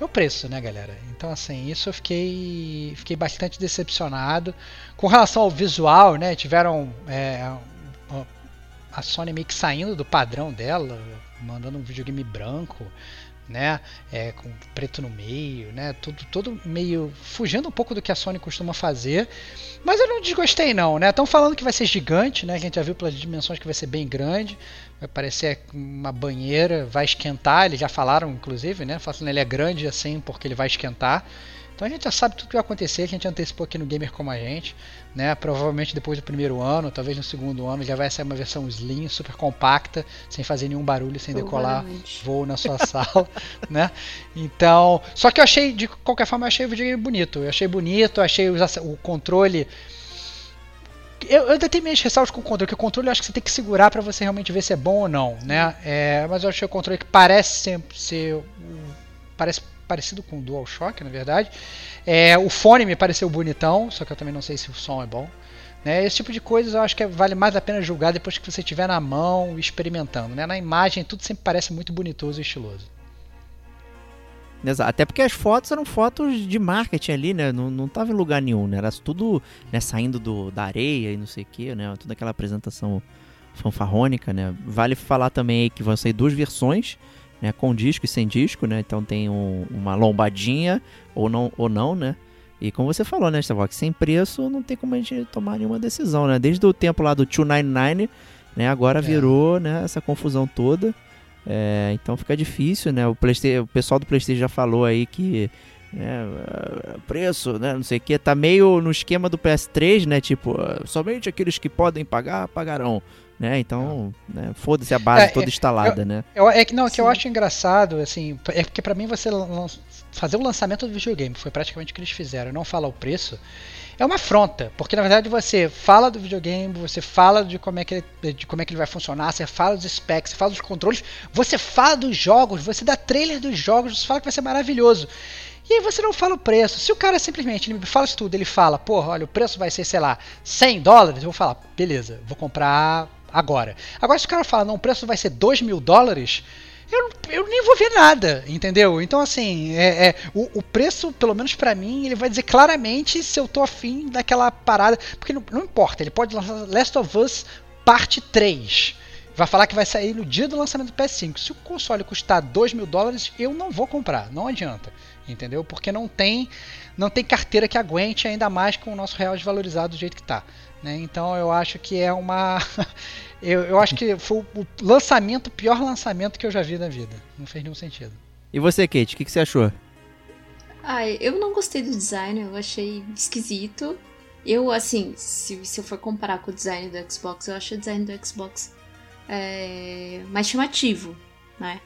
Que é o preço, né, galera? Então, assim, isso eu fiquei, fiquei bastante decepcionado. Com relação ao visual, né? Tiveram é, a- Sony meio que saindo do padrão dela, mandando um videogame branco, né? É, com preto no meio, né? Tudo, todo meio fugindo um pouco do que a Sony costuma fazer. Mas eu não desgostei não, né? Estão falando que vai ser gigante, né? A gente já viu pelas dimensões que vai ser bem grande. Vai parecer uma banheira, vai esquentar. Eles já falaram, inclusive, né? Falando ele é grande assim porque ele vai esquentar. Então a gente já sabe tudo que vai acontecer. A gente antecipou aqui no Gamer como a gente, né? Provavelmente depois do primeiro ano, talvez no segundo ano, já vai sair uma versão slim, super compacta, sem fazer nenhum barulho, sem decolar voo na sua sala, né? Então, só que eu achei, de qualquer forma, eu achei o videogame bonito. Eu achei bonito, eu achei os o controle. Eu, eu tenho minhas ressalvas com o controle, porque o controle eu acho que você tem que segurar pra você realmente ver se é bom ou não, né? É, mas eu achei o controle que parece ser, ser parece parecido com o DualShock, na verdade. É, o fone me pareceu bonitão, só que eu também não sei se o som é bom. Né? Esse tipo de coisas eu acho que vale mais a pena julgar depois que você estiver na mão experimentando. Né? Na imagem tudo sempre parece muito bonitoso e estiloso. Exato. Até porque as fotos eram fotos de marketing ali, né? Não, não tava em lugar nenhum, né? Era tudo né, saindo do, da areia e não sei o que, né? Toda aquela apresentação fanfarrônica, né? Vale falar também que vão sair duas versões, né? Com disco e sem disco, né? Então tem um- uma lombadinha ou não, ou não, né? E como você falou, né, Stavok, sem preço não tem como a gente tomar nenhuma decisão, né? Desde o tempo lá do 299, né? Agora É. virou, né? Essa confusão toda. É, então fica difícil, né? O, o pessoal do PlayStation já falou aí que né, preço, né? Não sei o que, tá meio no esquema do PS3, né? Tipo, ah, somente aqueles que podem pagar pagarão, né? Então, né, foda-se a base É, toda é, instalada, né? Eu, é que não, é que eu acho engraçado, assim, é porque pra mim você fazer o lançamento do videogame foi praticamente o que eles fizeram, não falar o preço. É uma afronta, porque na verdade você fala do videogame, você fala de como é que ele, de como é que ele vai funcionar, você fala dos specs, você fala dos controles, você fala dos jogos, você dá trailer dos jogos, você fala que vai ser maravilhoso. E aí você não fala o preço. Se o cara simplesmente ele me fala isso tudo, ele fala, porra, olha, o preço vai ser, sei lá, 100 dólares, eu vou falar, beleza, vou comprar agora. Agora se o cara fala, não, o preço vai ser 2 mil dólares, eu, eu nem vou ver nada, entendeu? Então, assim, é, é, o, o preço, pelo menos pra mim, ele vai dizer claramente se eu tô afim daquela parada. Porque não, não importa, ele pode lançar Last of Us parte 3. vai falar que vai sair no dia do lançamento do PS5. Se o console custar 2 mil dólares, eu não vou comprar, não adianta, entendeu? Porque não tem, não tem carteira que aguente ainda mais com o nosso real desvalorizado do jeito que está. Né? Então eu acho que é uma. eu, eu acho que foi o lançamento, o pior lançamento que eu já vi na vida. Não fez nenhum sentido. E você, Kate, o que, que você achou? Ah, eu não gostei do design, eu achei esquisito. Eu, assim, se, se eu for comparar com o design do Xbox, eu acho o design do Xbox é, mais chamativo, né?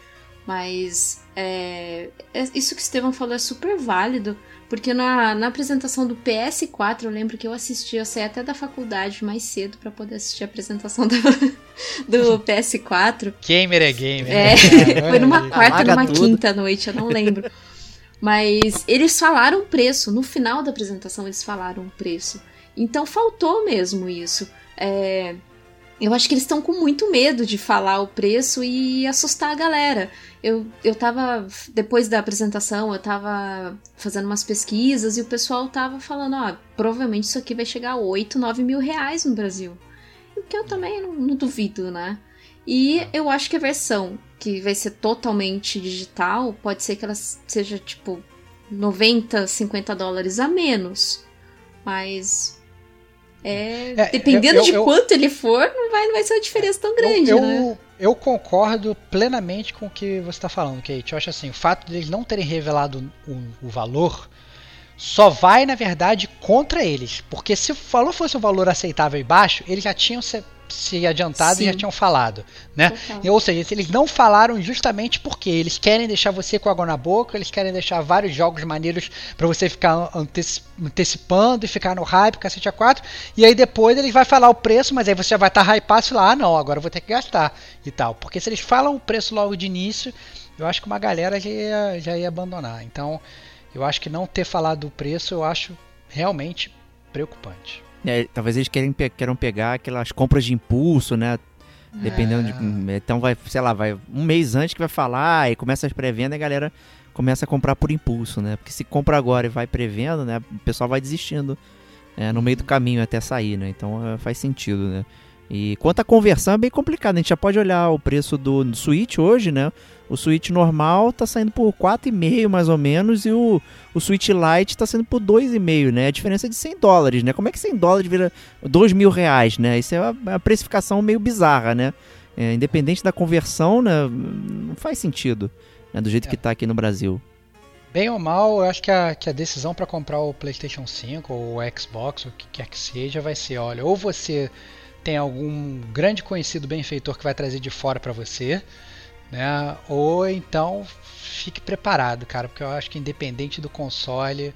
Mas é, é, isso que o Estevão falou é super válido, porque na, na apresentação do PS4, eu lembro que eu assisti, eu saí até da faculdade mais cedo para poder assistir a apresentação do, do PS4. Gamer é gamer. É, foi numa quarta ou numa tudo. quinta noite, eu não lembro. Mas eles falaram o preço, no final da apresentação eles falaram o preço. Então faltou mesmo isso. É, eu acho que eles estão com muito medo de falar o preço e assustar a galera. Eu, eu tava, depois da apresentação, eu tava fazendo umas pesquisas e o pessoal tava falando, ó, provavelmente isso aqui vai chegar a 8, 9 mil reais no Brasil. O que eu também não, não duvido, né? E eu acho que a versão que vai ser totalmente digital, pode ser que ela seja tipo 90, 50 dólares a menos. Mas é, é, dependendo eu, eu, de eu, quanto ele for, não vai, não vai ser uma diferença tão grande, eu, né? Eu concordo plenamente com o que você está falando, Kate. Eu acho assim, o fato de eles não terem revelado o, o valor só vai, na verdade, contra eles. Porque se o valor fosse um valor aceitável e baixo, eles já tinham se se adiantado Sim. e já tinham falado, né? Ou seja, eles não falaram justamente porque eles querem deixar você com água na boca, eles querem deixar vários jogos maneiros para você ficar antecipando e ficar no hype, cacete a 4, e aí depois eles vai falar o preço, mas aí você já vai estar tá hypado e lá, ah, não, agora eu vou ter que gastar e tal. Porque se eles falam o preço logo de início, eu acho que uma galera já ia, já ia abandonar. Então, eu acho que não ter falado o preço, eu acho realmente preocupante. É, talvez eles querem, queiram pegar aquelas compras de impulso, né? Dependendo de. Então vai, sei lá, vai um mês antes que vai falar e começa as pré-vendas e a galera começa a comprar por impulso, né? Porque se compra agora e vai prevendo, né? O pessoal vai desistindo é, no meio do caminho até sair, né? Então é, faz sentido, né? E quanto à conversão é bem complicado. A gente já pode olhar o preço do, Switch hoje, né? O Switch normal tá saindo por 4,5 mais ou menos e o, o Switch Lite tá saindo por 2,5, né? A diferença é de 100 dólares, né? Como é que 100 dólares vira 2 mil reais, né? Isso é uma, uma precificação meio bizarra, né? É, independente da conversão, né? Não faz sentido, né? Do jeito é. que tá aqui no Brasil. Bem ou mal, eu acho que a, que a decisão para comprar o PlayStation 5 ou o Xbox, o que quer que seja, vai ser, olha, ou você tem algum grande conhecido benfeitor que vai trazer de fora para você, né? Ou então fique preparado, cara, porque eu acho que independente do console,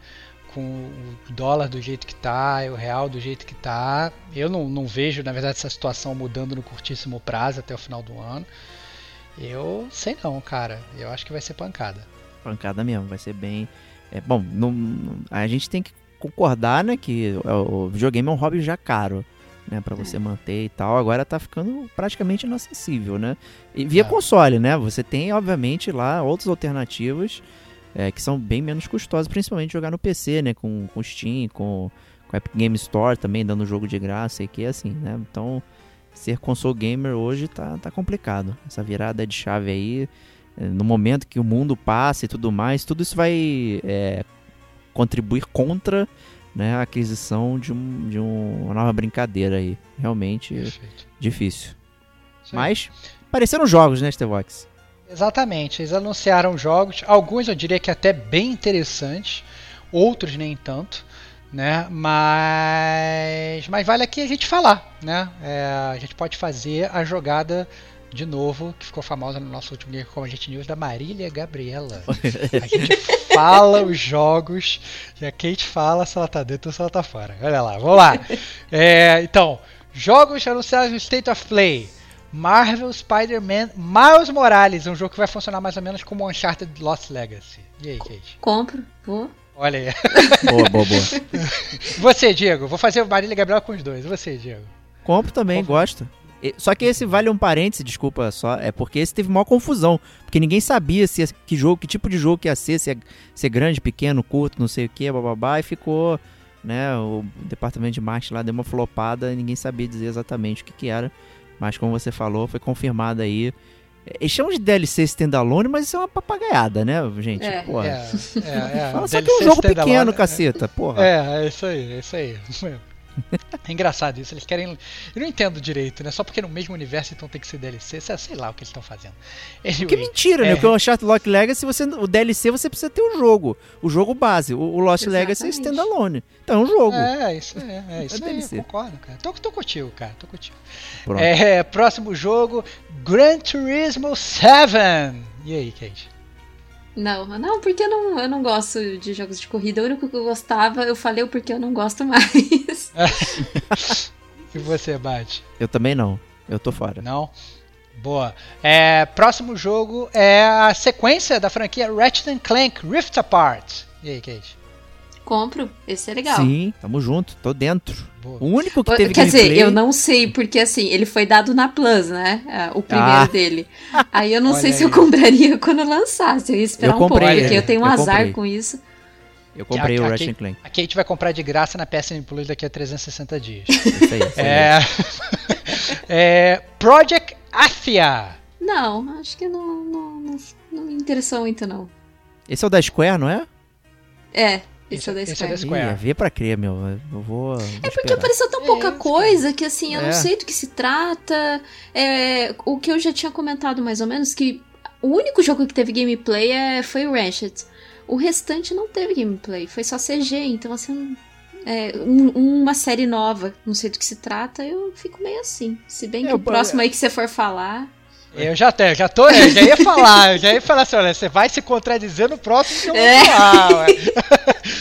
com o dólar do jeito que tá, o real do jeito que tá, eu não, não vejo, na verdade, essa situação mudando no curtíssimo prazo até o final do ano. Eu sei não, cara. Eu acho que vai ser pancada. Pancada mesmo, vai ser bem. É, bom, não, a gente tem que concordar, né, que o videogame é um hobby já caro né, para você manter e tal. Agora tá ficando praticamente inacessível, né? E via é. console, né? Você tem, obviamente, lá outras alternativas é, que são bem menos custosas, principalmente jogar no PC, né? Com, com Steam, com, com Epic Game Store também dando jogo de graça e que assim, né? Então, ser console gamer hoje tá, tá complicado. Essa virada de chave aí, é, no momento que o mundo passa e tudo mais, tudo isso vai é, contribuir contra né, a aquisição de, um, de um, uma nova brincadeira aí. Realmente Perfeito. difícil. Sim. Mas apareceram jogos, né, Stevox? Exatamente, eles anunciaram jogos, alguns eu diria que até bem interessantes, outros nem tanto, né? Mas, mas vale aqui a gente falar, né? É, a gente pode fazer a jogada de novo, que ficou famosa no nosso último Game como a gente news da Marília Gabriela. a gente fala os jogos e a Kate fala se ela tá dentro ou se ela tá fora. Olha lá, vamos lá. É, então, jogos anunciados no State of Play. Marvel Spider-Man Miles Morales, um jogo que vai funcionar mais ou menos como Uncharted Lost Legacy. E aí, Kate? Compro, vou. Olha aí. Boa, boa, boa. Você, Diego. Vou fazer o Marília Gabriela com os dois. Você, Diego. Compro também, Compro. gosto. Só que esse vale um parêntese, desculpa só, é porque esse teve maior confusão. Porque ninguém sabia se que jogo, que tipo de jogo que ia ser, se ia ser grande, pequeno, curto, não sei o que, bababá, e ficou, né, o departamento de marketing lá deu uma flopada e ninguém sabia dizer exatamente o que, que era. Mas como você falou, foi confirmado aí. Eles chamam de DLC standalone, mas isso é uma papagaiada, né, gente? É. Porra. É, é, é. Fala só que é um jogo pequeno, é. caceta, porra. É, é isso aí, é isso aí. É engraçado isso, eles querem. Eu não entendo direito, né? Só porque no mesmo universo então tem que ser DLC, sei lá o que eles estão fazendo. Que Anyway, mentira, né? É. Porque o Uncharted Lost Legacy, você, o DLC você precisa ter o jogo. O jogo base. O, o Lost Legacy é Exatamente. standalone. Então é um jogo. É, isso é, é isso É aí, concordo, cara. Tô, tô contigo, cara, tô contigo. Pronto. É, próximo jogo, Gran Turismo 7. E aí, Kate? Não, não, porque eu não, eu não gosto de jogos de corrida. O único que eu gostava, eu falei o porque eu não gosto mais. E você, Bate? Eu também não. Eu tô fora. Não? Boa. É, próximo jogo é a sequência da franquia Ratchet Clank Rift Apart. E aí, Kate? Compro, esse é legal. Sim, tamo junto. Tô dentro. Boa. O único que Quer teve dizer, gameplay... eu não sei, porque assim, ele foi dado na Plus, né? Ah, O primeiro Ah. dele. Aí eu não sei se aí. eu compraria quando lançasse. Eu ia esperar Eu um pouco, comprei, porque é. eu tenho um Eu azar comprei. com isso. Eu comprei A- o a Ratchet Clank. A Kate vai comprar de graça na PSN Plus daqui a 360 dias. Isso aí. Isso aí. é, é, Project Athia. Não, acho que não, não, não, não me interessou muito, não. Esse é o da Square, não é? É, esse, Esse- é o da esse é Square. da Square. Ih, vê pra crer, meu. Eu vou. É porque apareceu tão pouca É, coisa que assim, eu É. não sei do que se trata. É, o que eu já tinha comentado mais ou menos, que o único jogo que teve gameplay é, foi o Ratchet. O restante não teve gameplay, foi só CG, então assim. É, um- uma série nova, não sei do que se trata, eu fico meio assim. Se bem que É, o eu- próximo aí que você for falar. Eu já tenho, já tô, eu já ia falar, eu já ia falar assim, olha, você vai se contradizer no próximo que eu vou É. falar, ué.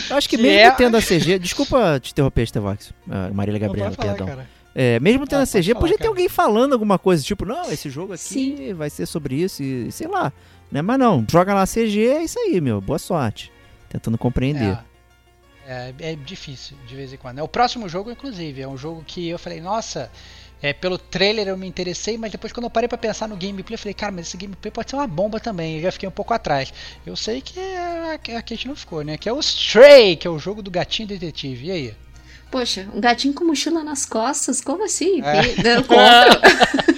Eu acho que que mesmo é- tendo a CG. Desculpa te interromper, Stevox. Ah, Marília Gabriela, falar, perdão. cara. É, mesmo tendo Ah, a CG, falar, podia ter cara. alguém falando alguma coisa, tipo, não, esse jogo aqui Sim. vai ser sobre isso e sei lá. Né? Mas não, joga lá a CG, é isso aí, meu. Boa sorte. Tentando compreender. É, é, é difícil de vez em quando. É o próximo jogo, inclusive, é um jogo que eu falei, nossa, é, pelo trailer eu me interessei, mas depois quando eu parei pra pensar no gameplay, eu falei, cara, mas esse gameplay pode ser uma bomba também. Eu já fiquei um pouco atrás. Eu sei que a, a Kate não ficou, né? Que é o Stray, que é o jogo do gatinho detetive. E aí? Poxa, um gatinho com mochila nas costas, como assim? É. Eu compro.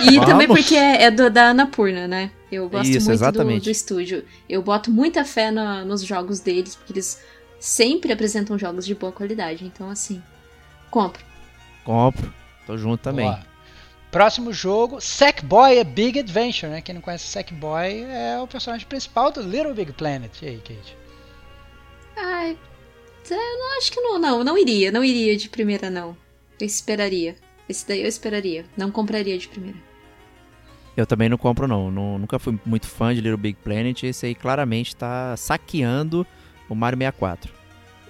E também Vamos. porque é, é do, da Anapurna, né? Eu gosto Isso, muito do, do estúdio. Eu boto muita fé na- nos jogos deles, porque eles sempre apresentam jogos de boa qualidade. Então, assim, compro. Compro. Tô junto também. Boa. Próximo jogo, Sackboy A Big Adventure, né? Quem não conhece Sackboy é o personagem principal do Little Big Planet. E aí, Kate? Ai, eu não acho que não, não, não iria, não iria de primeira, não. Eu esperaria. Esse daí eu esperaria. Não compraria de primeira. Eu também não compro, não. Nu- Nunca fui muito fã de Little Big Planet. Esse aí claramente tá saqueando o Mario 64.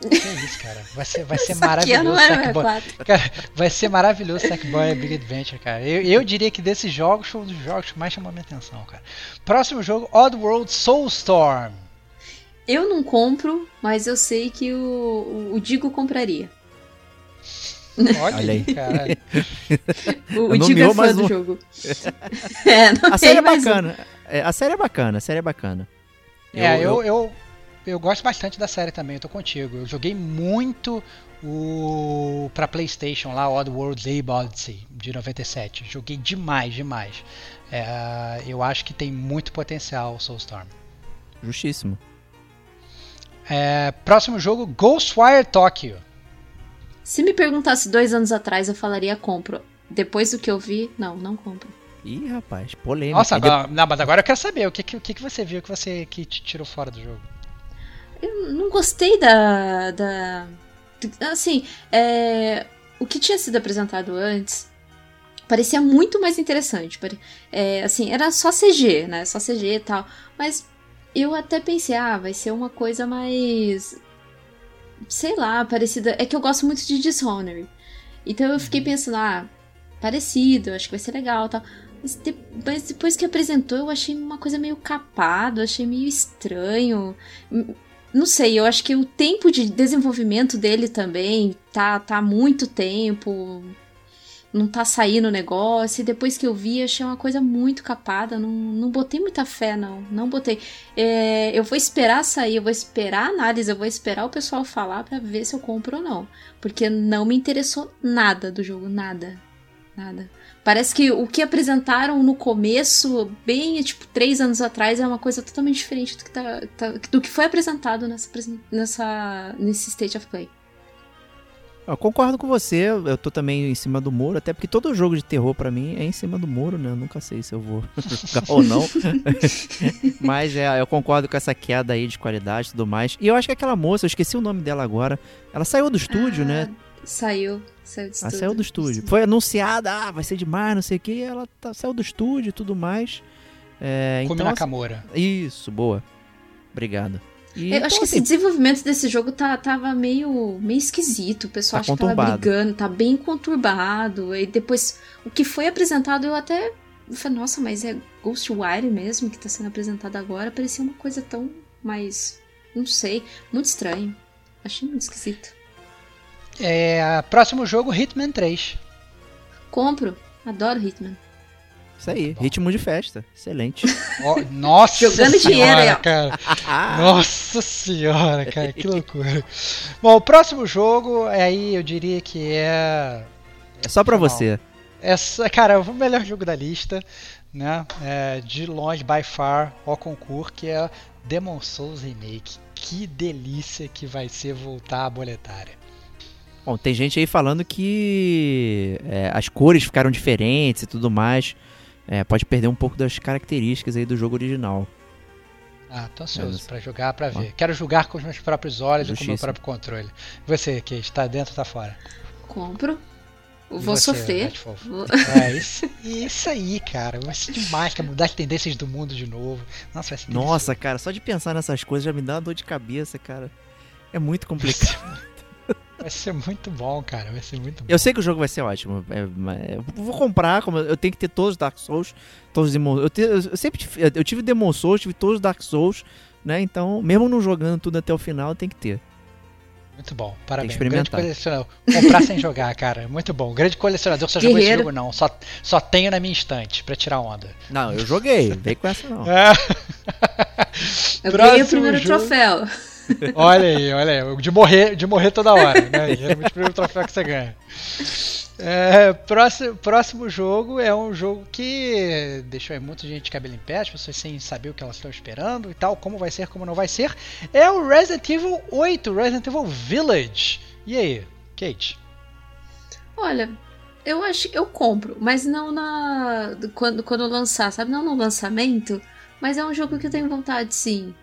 Que isso, cara? Vai ser, vai ser maravilhoso era Sackboy. 64. Cara, vai ser maravilhoso Sackboy Big Adventure, cara. Eu, eu diria que desses jogos foi um dos jogos que mais chamou a minha atenção, cara. Próximo jogo, Oddworld Soulstorm. Eu não compro, mas eu sei que o, o, Digo compraria. Olha, Olha aí, cara. O, o Digo é fã mais do um. jogo. é, não A tem série é mais um. bacana. É, a série é bacana, a série é bacana. É, eu, eu, eu gosto bastante da série também, eu tô contigo. Eu joguei muito o pra Playstation lá, Oddworld Abe Odyssey, de 97. Joguei demais, demais. É, eu acho que tem muito potencial o Soulstorm. Justíssimo. É, próximo jogo, Ghostwire Tokyo. Se me perguntasse dois anos atrás, eu falaria compro. Depois do que eu vi, não, não compro. Ih, rapaz, polêmica. Nossa, de- agora, não, mas agora eu quero saber o que, que, o que, que você viu que você que te tirou fora do jogo. Eu não gostei da. da assim, é, o que tinha sido apresentado antes parecia muito mais interessante. pare- é, assim, era só CG, né? Só CG e tal. Mas eu até pensei, ah, vai ser uma coisa mais. Sei lá, parecida. É que eu gosto muito de Dishonored. Então eu fiquei pensando, ah, parecido, acho que vai ser legal e tal. Mas, de- mas depois que apresentou, eu achei uma coisa meio capado, achei meio estranho. Não sei, eu acho que o tempo de desenvolvimento dele também tá, tá muito tempo. Não tá saindo o negócio. E depois que eu vi, achei uma coisa muito capada. Não, não botei muita fé, não. Não botei. É, eu vou esperar sair, eu vou esperar a análise, eu vou esperar o pessoal falar pra ver se eu compro ou não. Porque não me interessou nada do jogo, nada. Nada. Parece que o que apresentaram no começo, bem, tipo, três anos atrás, é uma coisa totalmente diferente do que, tá, tá- do que foi apresentado nessa, nessa, nesse State of Play. Eu concordo com você, eu tô também em cima do muro, até porque todo jogo de terror pra mim é em cima do muro, né? Eu nunca sei se eu vou jogar ou não. Mas é, eu concordo com essa queda aí de qualidade e tudo mais. E eu acho que aquela moça, eu esqueci o nome dela agora, ela saiu do estúdio, né? Saiu, saiu do Ela estúdio. saiu do estúdio. Foi anunciada, ah, vai ser demais, não sei o que, e ela tá- saiu do estúdio e tudo mais. É, Kumi então, assim, Nakamura. isso, boa. Obrigado. E, Eu acho então, que esse assim, desenvolvimento desse jogo tá, tava meio, meio esquisito. O pessoal Tá acha que tava conturbado. brigando, tá bem conturbado. E depois, o que foi apresentado, eu até falei, nossa, mas é Ghostwire mesmo que tá sendo apresentado agora? Parecia uma coisa tão mais. Não sei, muito estranho. Achei muito esquisito. É, próximo jogo, Hitman 3. Compro, adoro Hitman. Isso aí, Bom. ritmo de festa. Excelente. Ó, nossa Jogando senhora, dinheiro cara. Nossa senhora, cara, que loucura. Bom, o próximo jogo, aí eu diria que é. É só pra Não. você. Essa, cara, é o melhor jogo da lista, né? É, de longe, by far, ao concurso, que é Demon Souls Remake. Que delícia que vai ser voltar à boletária. Bom, tem gente aí falando que é, as cores ficaram diferentes e tudo mais. É, pode perder um pouco das características aí do jogo original. Ah, tô ansioso pra jogar, pra ver. Quero jogar com os meus próprios olhos e com o meu próprio controle. Você, que está dentro ou tá fora? Compro. Vou você, sofrer. Vou- É, isso, isso aí, cara. Vai ser demais, que é mudar as tendências do mundo de novo. Nossa, vai ser Nossa, cara, só de pensar nessas coisas já me dá uma dor de cabeça, cara. É muito complicado. Vai ser muito bom, cara. Vai ser muito bom. Eu sei que o jogo vai ser ótimo. é, eu vou comprar, como eu tenho que ter todos os Dark Souls, todos os Demon eu, eu sempre tive, eu tive Demon Souls, tive todos os Dark Souls, né? Então, mesmo não jogando tudo até o final, tem que ter. Muito bom. Parabéns. Grande experimentar. colecionador. Comprar sem jogar, cara. Muito bom. Grande colecionador. Só jogou esse jogo, não. Só, só tenho na minha estante pra tirar onda. Não, eu joguei, vem com essa não. É. Eu Próximo ganhei o primeiro jogo. troféu. Olha aí, olha aí. De morrer, de morrer toda hora, né? Geralmente o primeiro troféu que você ganha. É, próximo, próximo jogo é um jogo que deixou aí muita gente de cabelo em pé, as pessoas sem saber o que elas estão esperando e tal, como vai ser, como não vai ser. É o Resident Evil 8, Resident Evil Village. E aí, Kate? Olha, eu acho eu compro, mas não na quando quando lançar, sabe? Não no lançamento, mas é um jogo que eu tenho vontade, sim.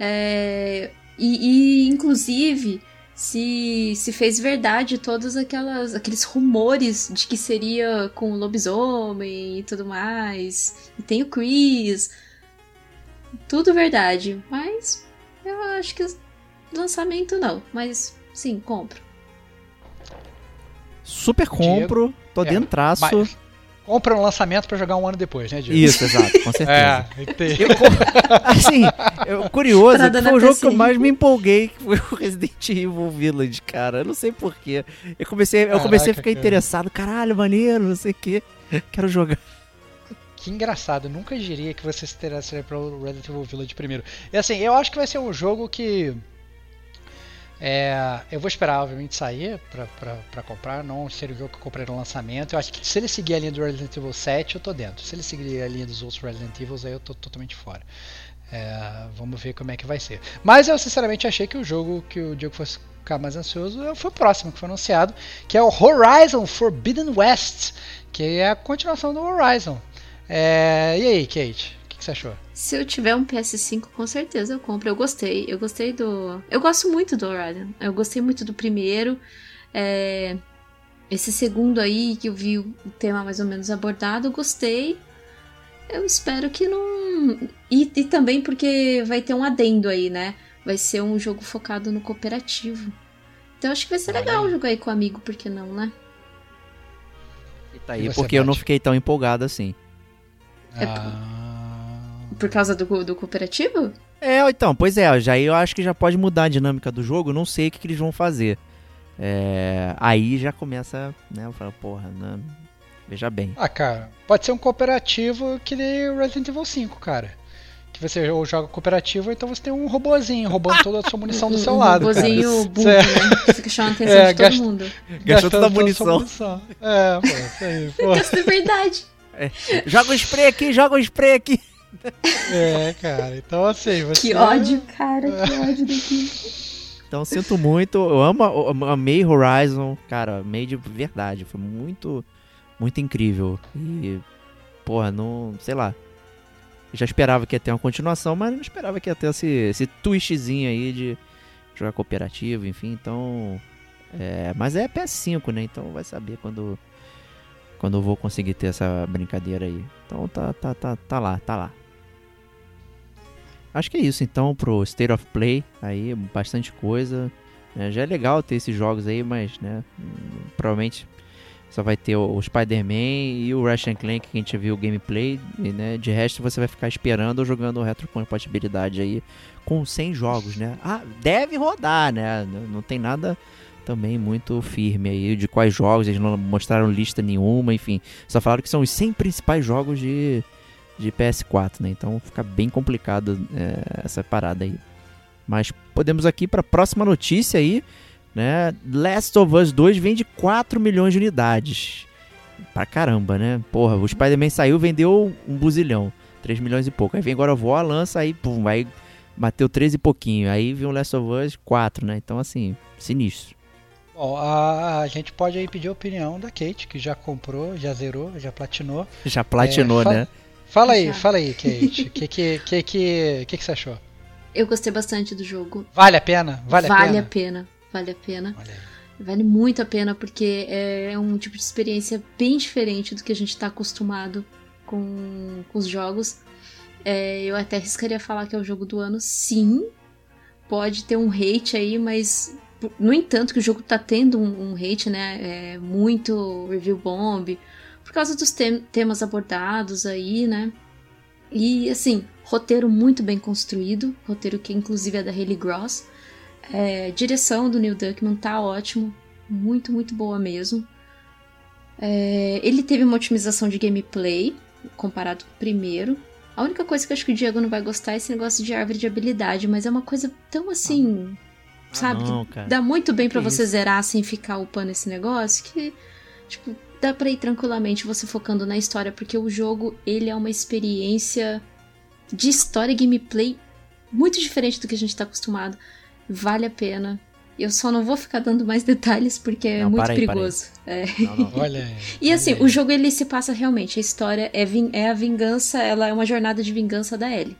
É, e, e, inclusive se, se fez verdade todos aquelas aqueles rumores de que seria com o lobisomem e tudo mais. E tem o Chris. Tudo verdade, mas eu acho que lançamento não, mas sim, compro. Super compro, tô É, dentraço. Mas compra um lançamento pra jogar um ano depois, né, Diego? Isso, exato, com certeza. É, ter. Eu, assim, eu, curioso, foi o jogo que eu mais me empolguei, que foi o Resident Evil Village, cara. Eu não sei porquê. Eu comecei, eu comecei a Caraca, ficar cara. interessado. Caralho, maneiro, não sei o quê. Quero jogar. Que engraçado, eu nunca diria que você se interessaria pelo Resident Evil Village primeiro. E assim, eu acho que vai ser um jogo que. É, eu vou esperar, obviamente, sair pra comprar. Não ser o jogo que eu comprei no lançamento. Eu acho que se ele seguir a linha do Resident Evil 7, eu tô dentro. Se ele seguir a linha dos outros Resident Evil, aí eu tô totalmente fora. É, vamos ver como é que vai ser. Mas eu sinceramente achei que o jogo que o Diego fosse ficar mais ansioso foi o próximo que foi anunciado, que é o Horizon Forbidden West, que é a continuação do Horizon. É, e aí, Kate? O você achou? Se eu tiver um PS5, com certeza eu compro. Eu gostei. Eu gostei do. Eu gosto muito do Horizon. Eu gostei muito do primeiro. É, Esse segundo aí, que eu vi o tema mais ou menos abordado, eu gostei. Eu espero que não. E, e também porque vai ter um adendo aí, né? Vai ser um jogo focado no cooperativo. Então acho que vai ser Olha legal aí. jogar aí com amigo, por que não, né? E tá aí, E porque eu não fiquei tão empolgado assim. É Ah, Por causa do, do cooperativo? É, então, pois é, já eu acho que já pode mudar a dinâmica do jogo, não sei o que, que eles vão fazer. É, aí já começa, né, eu falo, porra, né, veja bem. ah, cara, pode ser um cooperativo que nem o Resident Evil 5, cara. que você ou joga cooperativo, ou então você tem um robozinho roubando toda a sua munição do um, seu um lado. robozinho cara. burro, É. né? Que fica chamando a atenção É, de todo mundo. Gastou Gastando toda a toda sua munição. É, pô, isso aí, pô. Isso é verdade. Joga o spray aqui, joga o spray aqui. É, cara. Então, assim, você. Que ódio, cara, que ódio daquilo. Então sinto muito, eu amo, eu amei Horizon, cara, amei de verdade, foi muito, muito incrível. E, porra, não, sei lá. Eu já esperava que ia ter uma continuação, mas não esperava que ia ter esse, esse twistzinho aí de jogar cooperativo, enfim, então. É, mas é PS5, né? Então vai saber quando, quando eu vou conseguir ter essa brincadeira aí. Então tá, tá, tá, tá lá, tá lá. Acho que é isso então pro State of Play, aí bastante coisa. né? já é legal ter esses jogos aí, mas né, provavelmente só vai ter o, Spider-Man e o Ratchet Clank que a gente viu o gameplay, e, né, de resto você vai ficar esperando ou jogando retrocompatibilidade aí com 100 jogos, né? Ah, deve rodar, né? Não tem nada também muito firme aí de quais jogos, eles não mostraram lista nenhuma, enfim, só falaram que são os 100 principais jogos de de PS4, né? Então fica bem complicado é, essa parada aí. Mas podemos aqui para a próxima notícia aí, né? Last of Us 2 vende 4 milhões de unidades. Pra caramba, né? Porra, o Spider-Man saiu, vendeu um buzilhão. 3 milhões e pouco. Aí vem agora a Voa, lança, aí pum, vai bateu 13 e pouquinho. Aí vem o Last of Us 4, né? Então assim, sinistro. Bom, a, a gente pode aí pedir a opinião da Kate, que já comprou, já zerou, já platinou. Já platinou, É, né? Fala aí, fala aí, Kate. O que, que, que, que, que, que você achou? Eu gostei bastante do jogo. Vale a pena? Vale, vale a a pena? pena. Vale a pena. Aí. Vale muito a pena porque é um tipo de experiência bem diferente do que a gente está acostumado com, com os jogos. É, eu até arriscaria falar que é o jogo do ano, sim. Pode ter um hate aí, mas no entanto que o jogo tá tendo um, um hate, né? É, muito review bomb causa dos tem- temas abordados aí, né? E assim, roteiro muito bem construído, roteiro que inclusive é da Haley Gross. É, direção do Neil Druckmann tá ótimo, muito, muito boa mesmo. É, ele teve uma otimização de gameplay comparado com o primeiro. A única coisa que eu acho que o Diego não vai gostar é esse negócio de árvore de habilidade, mas é uma coisa tão assim, sabe? Ah, não, dá muito bem pra Que você isso? zerar sem ficar upando esse negócio que, tipo, dá pra ir tranquilamente você focando na história, porque o jogo, ele é uma experiência de história e gameplay muito diferente do que a gente tá acostumado. Vale a pena. Eu só não vou ficar dando mais detalhes porque é Não, muito para aí, para perigoso. É. Não, não. Olha aí. E assim, olha o jogo ele se passa realmente, a história é, é a vingança, ela é uma jornada de vingança da Ellie,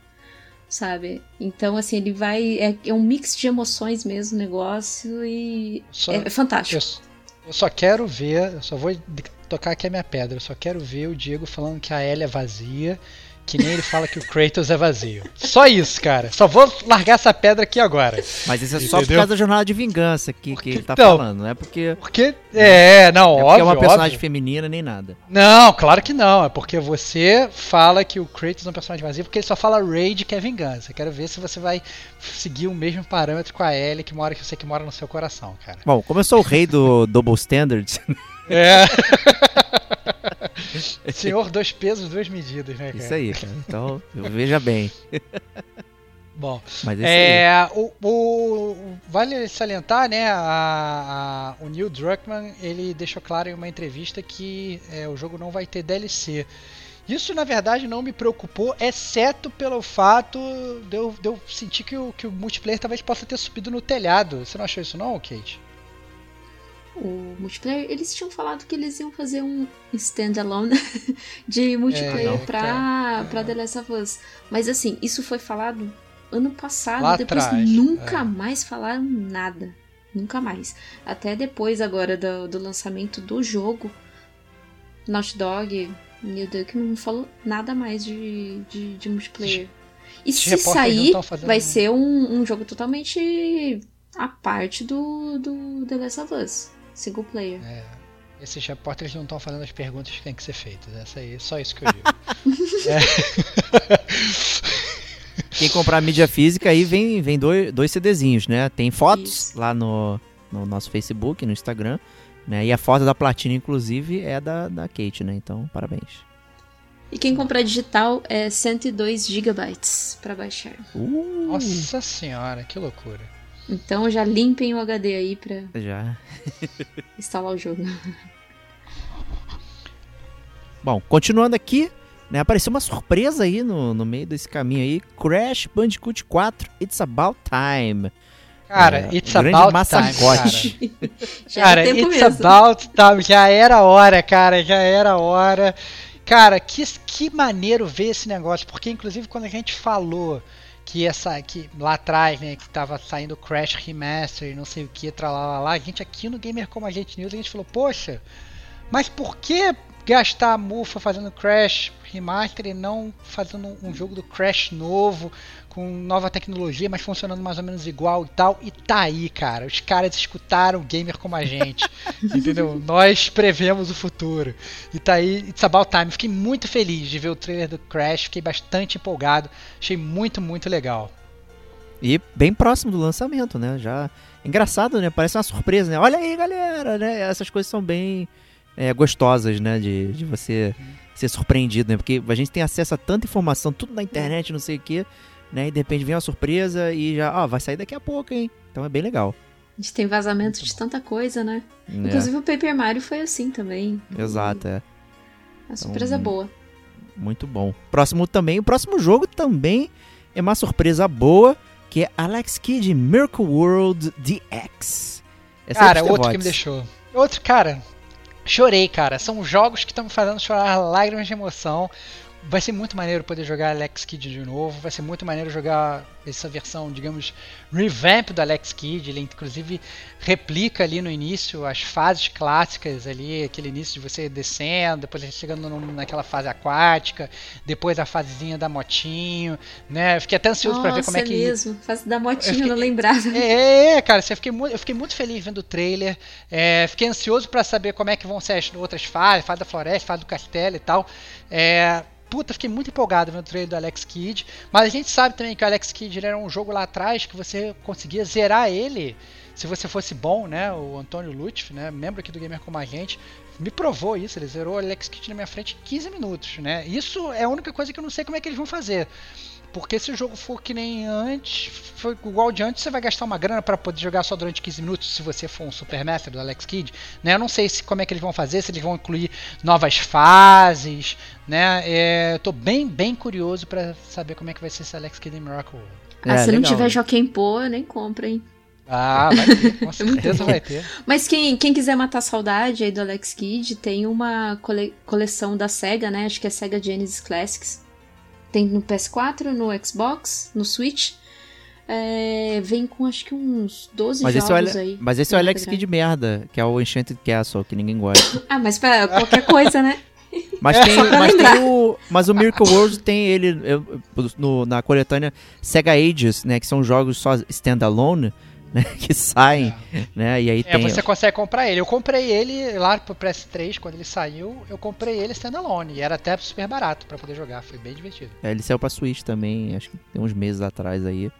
sabe? Então assim, ele vai, é, é um mix de emoções mesmo, o negócio, e Só- é, é fantástico. Eu, eu só quero ver, eu só vou tocar aqui a minha pedra, eu só quero ver o Diego falando que a Ellie é vazia, que nem ele fala que o Kratos é vazio. Só isso, cara. Só vou largar essa pedra aqui agora. Mas isso é só por Entendeu? causa da jornada de vingança que, que ele tá Então, falando, não é porque, Porque, é, não, é porque óbvio, é uma personagem óbvio. feminina nem nada. Não, claro que não. É porque você fala que o Kratos é um personagem vazio porque ele só fala Raid que é vingança. Quero ver se você vai seguir o mesmo parâmetro com a Ellie que mora que eu sei que mora no seu coração, cara. Bom, como eu sou o rei do Double Standards, É. Senhor, dois pesos, duas medidas, né, cara? isso aí, cara. Então, veja bem. Bom, é, o, o- vale salientar, né, a, a- o Neil Druckmann, ele deixou claro em uma entrevista que é, o jogo não vai ter DLC. Isso, na verdade, não me preocupou, exceto pelo fato de eu, de eu sentir que o, que o multiplayer talvez possa ter subido no telhado. Você não achou isso não, Kate? O multiplayer, eles tinham falado que eles iam fazer um standalone de multiplayer não, pra, cara. pra The Last of Us. Mas assim, isso foi falado ano passado, Lá depois atrás, nunca é. mais falaram nada. Nunca mais. Até depois agora do, do lançamento do jogo, Naughty Dog, Neil Druckmann não falou nada mais de, de, de multiplayer. E se sair, vai ser um, um jogo totalmente a parte do, do The Last of Us. Single player. É, esses repórteres não estão fazendo as perguntas que têm que ser feitas. Essa aí, só isso que eu digo. É. Quem comprar mídia física aí vem, vem dois, dois CDzinhos, né? Tem fotos Isso. lá no, no nosso Facebook, no Instagram. Né? E a foto da platina, inclusive, é da, da Kate, né? Então, parabéns. E quem comprar digital é 102 GB para baixar. Uh, Nossa senhora, que loucura. Então já limpem o HD aí pra já. instalar o jogo. Bom, continuando aqui, né, apareceu uma surpresa aí no, no meio desse caminho aí. Crash Bandicoot 4, It's About Time. Cara, É, it's um about time, massacote. cara. Já Cara, é tempo it's mesmo. about time. Já era hora, cara. Já era hora. Cara, que, que maneiro ver esse negócio. Porque, inclusive, quando a gente falou que essa que lá atrás, né, que tava saindo Crash Remaster não sei o que, lá, lá, a gente aqui no Gamer Como a Gente News, a gente falou, poxa, mas por que gastar a mufa fazendo Crash Remaster e não fazendo um jogo do Crash novo, com nova tecnologia, mas funcionando mais ou menos igual e tal? E tá aí, cara. Os caras escutaram o gamer como a gente. entendeu? Nós prevemos o futuro. E tá aí, It's About Time. Fiquei muito feliz de ver o trailer do Crash, fiquei bastante empolgado. Achei muito, muito legal. E bem próximo do lançamento, né? Já. Engraçado, né? Parece uma surpresa, né? Olha aí, galera, né? Essas coisas são bem é, gostosas, né? De, de você ser surpreendido, né? Porque a gente tem acesso a tanta informação, tudo na internet, não sei o quê, né? E de repente vem uma surpresa e já, ó, vai sair daqui a pouco, hein? Então é bem legal. A gente tem vazamento de tanta coisa, né? né? Inclusive o Paper Mario foi assim também. Exato, é. A surpresa é Então, boa. Muito bom. Próximo também, o próximo jogo também é uma surpresa boa, que é Alex Kidd Miracle World DX. Essa Cara, é outro que me deixou. Outro, cara, chorei, cara. São jogos que estão me fazendo chorar lágrimas de emoção. Vai ser muito maneiro poder jogar Alex Kidd de novo. Vai ser muito maneiro jogar essa versão, digamos, revamp do Alex Kidd. Ele inclusive replica ali no início as fases clássicas ali, aquele início de você descendo, depois você chegando naquela fase aquática, depois a fasezinha da motinho, né? Eu fiquei até ansioso pra ver como é que mesmo. Faz da motinha, fiquei- não lembrava. é, é, cara, eu, fiquei muito, eu fiquei muito feliz vendo o trailer. É, fiquei ansioso pra saber como é que vão ser as outras fases, fase da floresta, fase do castelo e tal. É, puta, fiquei muito empolgado vendo o trailer do Alex Kidd. Mas a gente sabe também que o Alex Kidd era um jogo lá atrás que você conseguia zerar ele se você fosse bom, né? O Antônio Lutfi, né? Membro aqui do Gamer Como a Gente. Me provou isso, ele zerou o Alex Kidd na minha frente em 15 minutos, né? Isso é a única coisa que eu não sei como é que eles vão fazer. Porque se o jogo for que nem antes, foi igual de antes, você vai gastar uma grana para poder jogar só durante 15 minutos se você for um Super Master do Alex Kidd. Né? Eu não sei se, como é que eles vão fazer, se eles vão incluir novas fases. Né? É, eu tô bem, bem curioso para saber como é que vai ser esse Alex Kidd em Miracle World. Ah, É, se não legal, tiver né? Joaquim Pô, nem compra, hein? Ah, vai ter, com certeza vai ter. Mas quem, quem quiser matar a saudade aí do Alex Kidd, tem uma cole- coleção da SEGA, né? Acho que é SEGA Genesis Classics. Tem no PS4, no Xbox, no Switch. É, vem com acho que uns 12 Mas esse, é jogos aí. mas esse é o Alex. Kid merda, que é o Enchanted Castle, que ninguém gosta. Ah, mas pra qualquer coisa, né? Mas tem, pra mas tem o. Mas o Miracle World tem ele eu- no- na coletânea Sega Ages, né? Que são jogos só standalone, né? Que saem, né? E aí É, tem. você consegue comprar ele. Eu comprei ele lá pro PS3 quando ele saiu. Eu comprei ele standalone e era até super barato para poder jogar. Foi bem divertido. É, ele saiu pra Switch também, acho que tem uns meses atrás aí.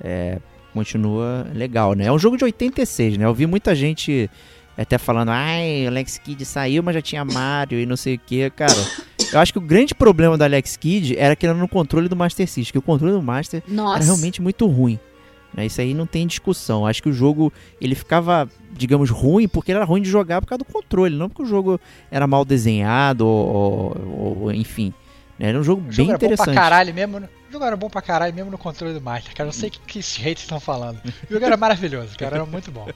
É, continua legal, né? É um jogo de 86, né? Eu vi muita gente até falando, ai, o Alex Kidd saiu, mas já tinha Mario e não sei o que. Cara, eu acho que o grande problema do Alex Kidd era que era no controle do Master System, que o controle do Master Nossa. era realmente muito ruim. Né? Isso aí não tem discussão. Acho que o jogo ele ficava, digamos, ruim porque era ruim de jogar por causa do controle, não porque o jogo era mal desenhado ou, ou- ou- enfim. né? Era um jogo O bem jogo era bom pra interessante. caralho mesmo. no- O jogo era bom pra caralho mesmo no controle do Master, cara. Não sei o que, que esses haters estão falando. O jogo era maravilhoso, cara. Era muito bom.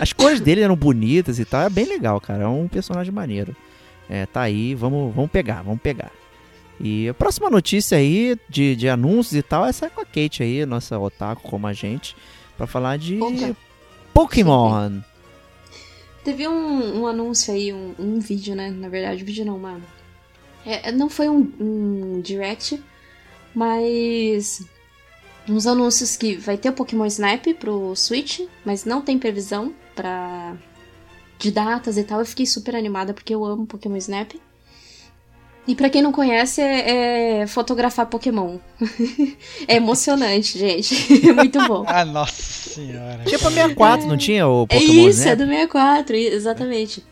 As cores dele eram bonitas e tal. É bem legal, cara. É um personagem maneiro. É, tá aí, vamos, vamos pegar, vamos pegar. E a próxima notícia aí de, de anúncios e tal, essa é com a Kate aí, nossa otaku como a gente, pra falar de. Pokémon. Teve um, um anúncio aí, um, um vídeo, né? Na verdade, vídeo não, mano. É, não foi um, um direct, mas uns anúncios que vai ter o Pokémon Snap pro Switch, mas não tem previsão pra de datas e tal. Eu fiquei super animada porque eu amo Pokémon Snap. E pra quem não conhece, é, é fotografar Pokémon. é emocionante, gente. É muito bom. Ah, nossa senhora. Tinha pra 64, não tinha o É Pokémon isso, é Snap? do 64, i- exatamente.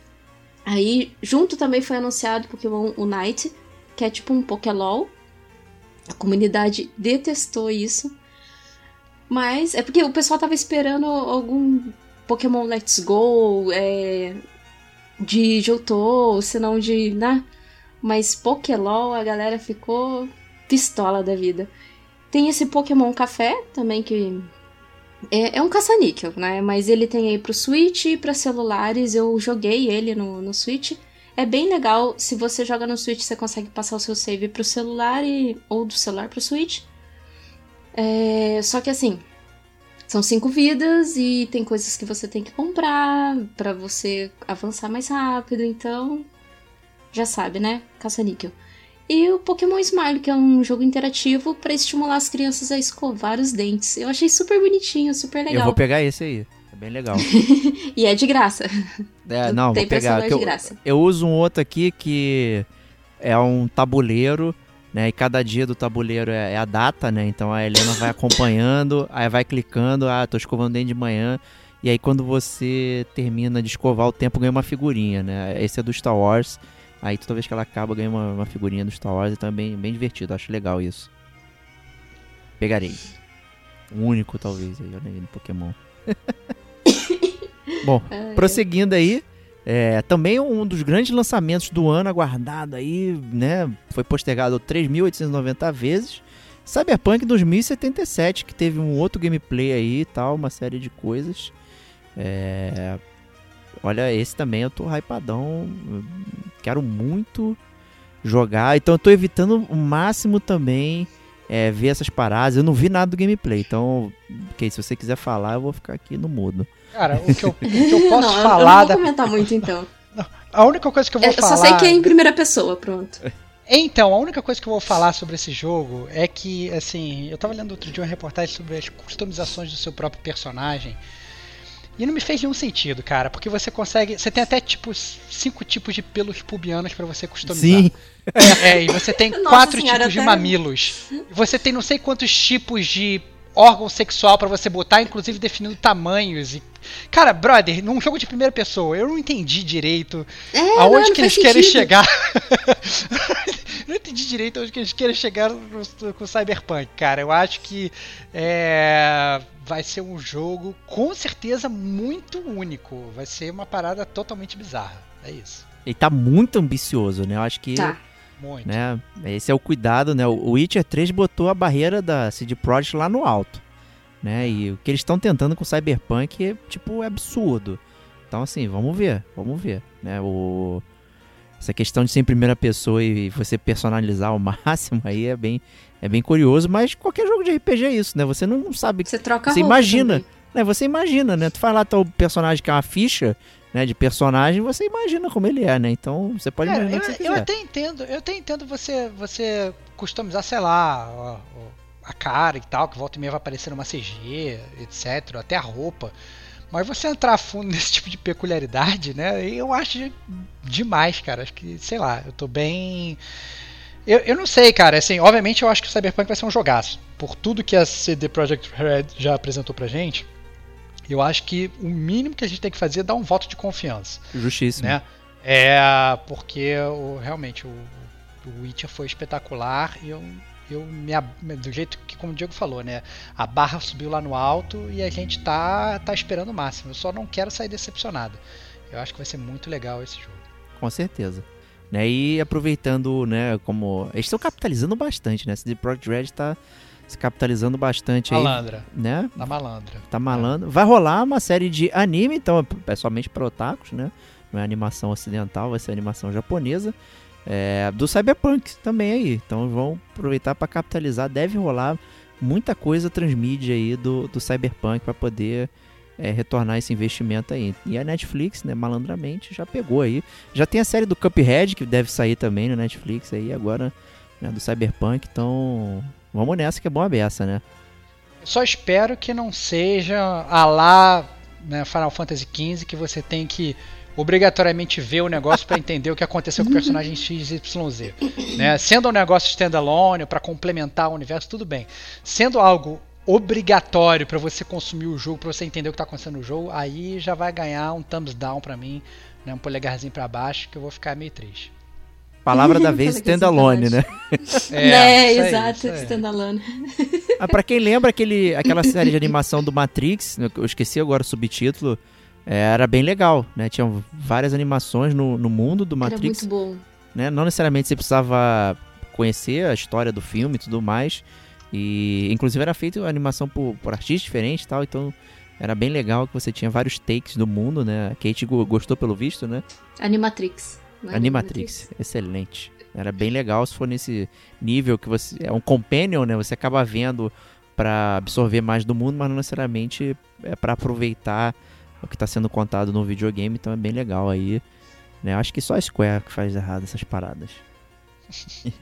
Aí, junto também foi anunciado Pokémon Unite, que é tipo um Pokélol. A comunidade detestou isso. Mas é porque o pessoal tava esperando algum Pokémon Let's Go, é, de Johto, senão de. Né? Mas Pokélol a galera ficou pistola da vida. Tem esse Pokémon Café também que é, é um caça-níquel, né? Mas ele tem aí pro Switch e pra celulares. Eu joguei ele no, no Switch. É bem legal. Se você joga no Switch, você consegue passar o seu save pro celular e, ou do celular pro Switch. É, só que assim, são cinco vidas e tem coisas que você tem que comprar para você avançar mais rápido. Então, já sabe, né? Caça-níquel. E o Pokémon Smile, que é um jogo interativo para estimular as crianças a escovar os dentes. Eu achei super bonitinho, super legal. Eu vou pegar esse aí. É bem legal. e é de graça. É, não, vou pegar. Eu, eu uso um outro aqui que é um tabuleiro, né? E cada dia do tabuleiro é, é, a data, né? Então a Helena vai acompanhando, aí vai clicando, ah, tô escovando dente de manhã. E aí quando você termina de escovar o tempo, ganha uma figurinha, né? Esse é do Star Wars. Aí toda vez que ela acaba, ganha uma, uma figurinha do Star Wars, então é bem, bem divertido, acho legal isso. Pegarei. O único, talvez, aí, olha aí, no Pokémon. Bom, prosseguindo aí, é, também um dos grandes lançamentos do ano aguardado aí, né? Foi postergado 3.890 vezes. Cyberpunk 2077, que teve um outro gameplay aí e tal, uma série de coisas. É, olha, esse também eu tô hypadão. Quero muito jogar. Então eu tô evitando o máximo também é, ver essas paradas. Eu não vi nada do gameplay. Então, okay, se você quiser falar, eu vou ficar aqui no mudo. Cara, o que eu, o que eu posso não, falar. Eu não vou comentar muito então. a única coisa que eu vou eu falar. Eu só sei que é em primeira pessoa, pronto. Então, a única coisa que eu vou falar sobre esse jogo é que, assim, eu tava lendo outro dia uma reportagem sobre as customizações do seu próprio personagem. E não me fez nenhum sentido, cara, porque você consegue. Você tem até tipo cinco tipos de pelos pubianos para você customizar. Sim. É, e você tem Nossa quatro senhora, tipos de mamilos. Você tem não sei quantos tipos de órgão sexual para você botar, inclusive definindo tamanhos e Cara, brother, num jogo de primeira pessoa, eu não entendi direito é, aonde não, que eles querem chegar. não entendi direito aonde que eles querem chegar com Cyberpunk, cara. Eu acho que é, vai ser um jogo com certeza muito único. Vai ser uma parada totalmente bizarra. É isso. Ele tá muito ambicioso, né? Eu acho que. Tá. Muito. Né? Esse é o cuidado, né? O Witcher 3 botou a barreira da CD Projekt lá no alto né? E o que eles estão tentando com Cyberpunk é, tipo, é absurdo. Então, assim, vamos ver, vamos ver, né? O... Essa questão de ser em primeira pessoa e você personalizar ao máximo aí é bem, é bem curioso, mas qualquer jogo de RPG é isso, né? Você não sabe... Você troca Você imagina, né? Você imagina, né? Tu faz lá teu personagem que é uma ficha, né, de personagem, você imagina como ele é, né? Então você pode Cara, imaginar eu, eu até entendo, eu até entendo você, você customizar, sei lá, a cara e tal, que volta e meia vai aparecer uma CG, etc, até a roupa. Mas você entrar a fundo nesse tipo de peculiaridade, né? Eu acho demais, cara. Acho que, sei lá, eu tô bem. Eu, eu não sei, cara. Assim, obviamente eu acho que o Cyberpunk vai ser um jogaço. Por tudo que a CD Projekt Red já apresentou pra gente, eu acho que o mínimo que a gente tem que fazer é dar um voto de confiança. Justíssimo. Né? É, porque o, realmente o, o Witcher foi espetacular e eu eu me, do jeito que, como o Diego falou, né? A barra subiu lá no alto e a gente tá, tá esperando o máximo. Eu só não quero sair decepcionado. Eu acho que vai ser muito legal esse jogo. Com certeza. Né, e aproveitando, né, como. Eles estão capitalizando bastante, né? CD Projekt Red está se capitalizando bastante malandra. aí. Né? Tá malandra. Tá malandro. Vai rolar uma série de anime, então, é somente para otakus, né? Não é animação ocidental, vai ser animação japonesa. É, do Cyberpunk também aí. Então vão aproveitar para capitalizar. Deve rolar muita coisa transmídia aí do, do Cyberpunk para poder é, retornar esse investimento aí. E a Netflix, né, malandramente, já pegou aí. Já tem a série do Cuphead, que deve sair também na Netflix aí agora, né, do Cyberpunk. Então vamos nessa que é boa beça, né? Só espero que não seja a lá né, Final Fantasy XV que você tem que obrigatoriamente ver o negócio para entender o que aconteceu com o personagem XYZ. Né? Sendo um negócio standalone, para complementar o universo, tudo bem. Sendo algo obrigatório para você consumir o jogo, para você entender o que está acontecendo no jogo, aí já vai ganhar um thumbs down para mim, né? um polegarzinho para baixo, que eu vou ficar meio triste. Palavra da vez, é standalone, né? É, É, exato, standalone. Ah, pra quem lembra aquele, aquela série de animação do Matrix, né, eu esqueci agora o subtítulo, é, era bem legal, né? Tinham várias animações no, no mundo do Era Matrix, muito bom. né? Não necessariamente você precisava conhecer a história do filme e tudo mais. E inclusive era feito animação por, por artistas diferentes e tal, então era bem legal que você tinha vários takes do mundo, né? A Kate go- gostou pelo visto, né? Animatrix. É Animatrix, excelente. Era bem legal se for nesse nível que você é um companion, né? Você acaba vendo pra absorver mais do mundo, mas não necessariamente é para aproveitar o que tá sendo contado no videogame, então é bem legal aí. Né? Acho que só a Square que faz errado essas paradas.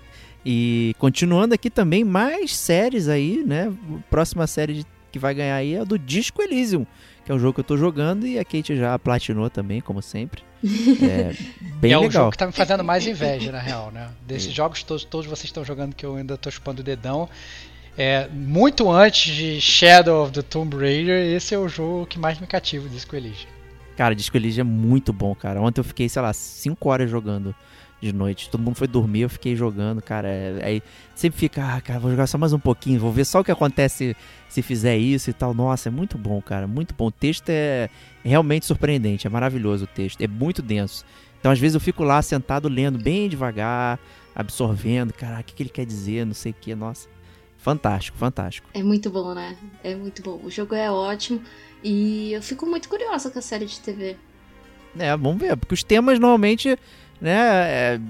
e continuando aqui também mais séries aí, né? Próxima série que vai ganhar aí é a do Disco Elysium, que é um jogo que eu tô jogando e a Kate já platinou também, como sempre. É bem é o legal. jogo que tá me fazendo mais inveja, na real, né? Desses jogos todos, todos vocês estão jogando que eu ainda tô chupando o dedão. É, muito antes de Shadow of the Tomb Raider, esse é o jogo que mais me cativa Disco Elysium. Cara, Disco Elysium é muito bom, cara. Ontem eu fiquei, sei lá, 5 horas jogando de noite. Todo mundo foi dormir, eu fiquei jogando, cara. É- Aí sempre fica, ah, cara, vou jogar só mais um pouquinho, vou ver só o que acontece se fizer isso e tal. Nossa, é muito bom, cara, muito bom. O texto é realmente surpreendente, é maravilhoso o texto, é muito denso. Então, às vezes, eu fico lá sentado lendo bem devagar, absorvendo, cara, o que, que ele quer dizer, não sei o que, nossa. Fantástico, fantástico. É muito bom, né? É muito bom. O jogo é ótimo. E eu fico muito curiosa com a série de TV. É, vamos ver, porque os temas normalmente, né, é,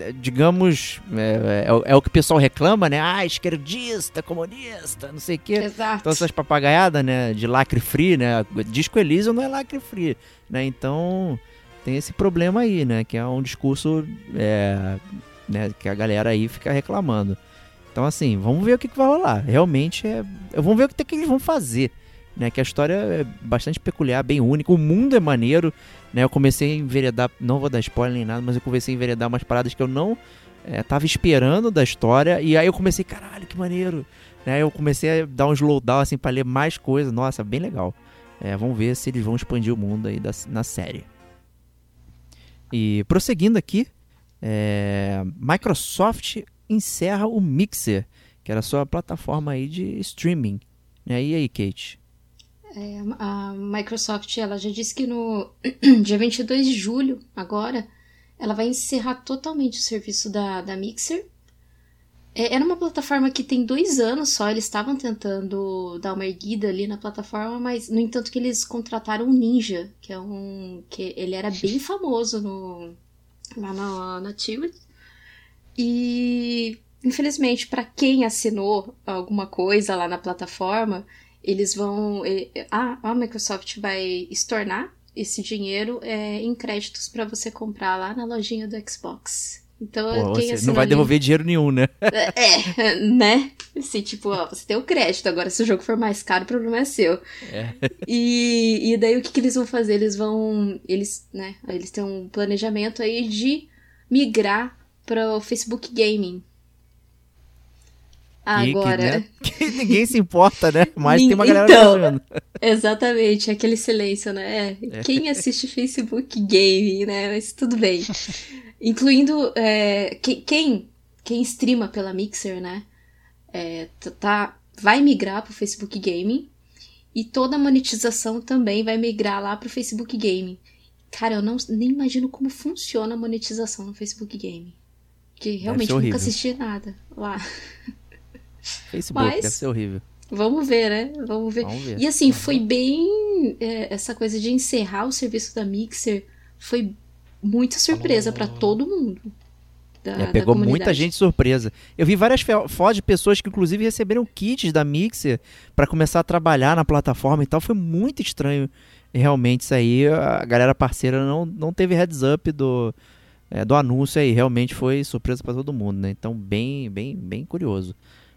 é, digamos, é, é o- é o que o pessoal reclama, né? Ah, esquerdista, comunista, não sei o quê. Exato. Então essas papagaiadas, né, de lacre free, né? Disco Elysium não é lacre free, né? Então tem esse problema aí, né? Que é um discurso, é, né, que a galera aí fica reclamando. Então assim, vamos ver o que, que vai rolar. Realmente é, vamos ver o que, que eles vão fazer. Né, que a história é bastante peculiar, bem única. O mundo é maneiro, né? Eu comecei a enveredar, não vou dar spoiler nem nada, mas eu comecei a enveredar umas paradas que eu não é, tava esperando da história. E aí eu comecei, caralho, que maneiro. Né, eu comecei a dar um slowdown assim pra ler mais coisas. Nossa, bem legal. É, vamos ver se eles vão expandir o mundo aí da, na série. E prosseguindo aqui, é, Microsoft encerra o Mixer, que era a sua plataforma aí de streaming. Né? E aí, Kate? É, a Microsoft ela já disse que no dia 22 de julho, agora, ela vai encerrar totalmente o serviço da, da Mixer. É, era uma plataforma que tem dois anos só, eles estavam tentando dar uma erguida ali na plataforma, mas no entanto que eles contrataram o Ninja, que é um. que ele era bem famoso no, lá na, na Tilt. E infelizmente, para quem assinou alguma coisa lá na plataforma, eles vão. A, a Microsoft vai estornar esse dinheiro eh, em créditos para você comprar lá na lojinha do Xbox. Então, Pô, quem você não vai devolver dinheiro nenhum, né? É, né? Assim, tipo, ó, você tem o crédito, agora se o jogo for mais caro, o problema é seu. É. E, e daí o que, que eles vão fazer? Eles vão. Eles, né? Eles têm um planejamento aí de migrar para o Facebook Gaming. E que, Agora. né, que ninguém se importa, né? Mas tem uma galera Então. viajando. Exatamente, aquele silêncio, né? É, Quem assiste Facebook Gaming, né? Mas tudo bem. Incluindo é, que- quem, quem streama pela Mixer, né? É, tá, vai migrar pro Facebook Gaming e toda a monetização também vai migrar lá pro Facebook Gaming. Cara, eu não, nem imagino como funciona a monetização no Facebook Gaming. Que realmente nunca assisti nada lá. Facebook, Mas- deve ser horrível. Vamos ver, né? Vamos ver. Vamos ver. E assim, foi bem. é, essa coisa de encerrar o serviço da Mixer foi muita surpresa pra todo mundo. Da, É, da pegou muita gente surpresa. Eu vi várias fotos de pessoas que inclusive receberam kits da Mixer pra começar a trabalhar na plataforma e tal. Foi muito estranho realmente isso aí. A galera parceira não, não teve heads up do, é, do anúncio aí. Realmente foi surpresa pra todo mundo, né? Então bem, bem, bem curioso.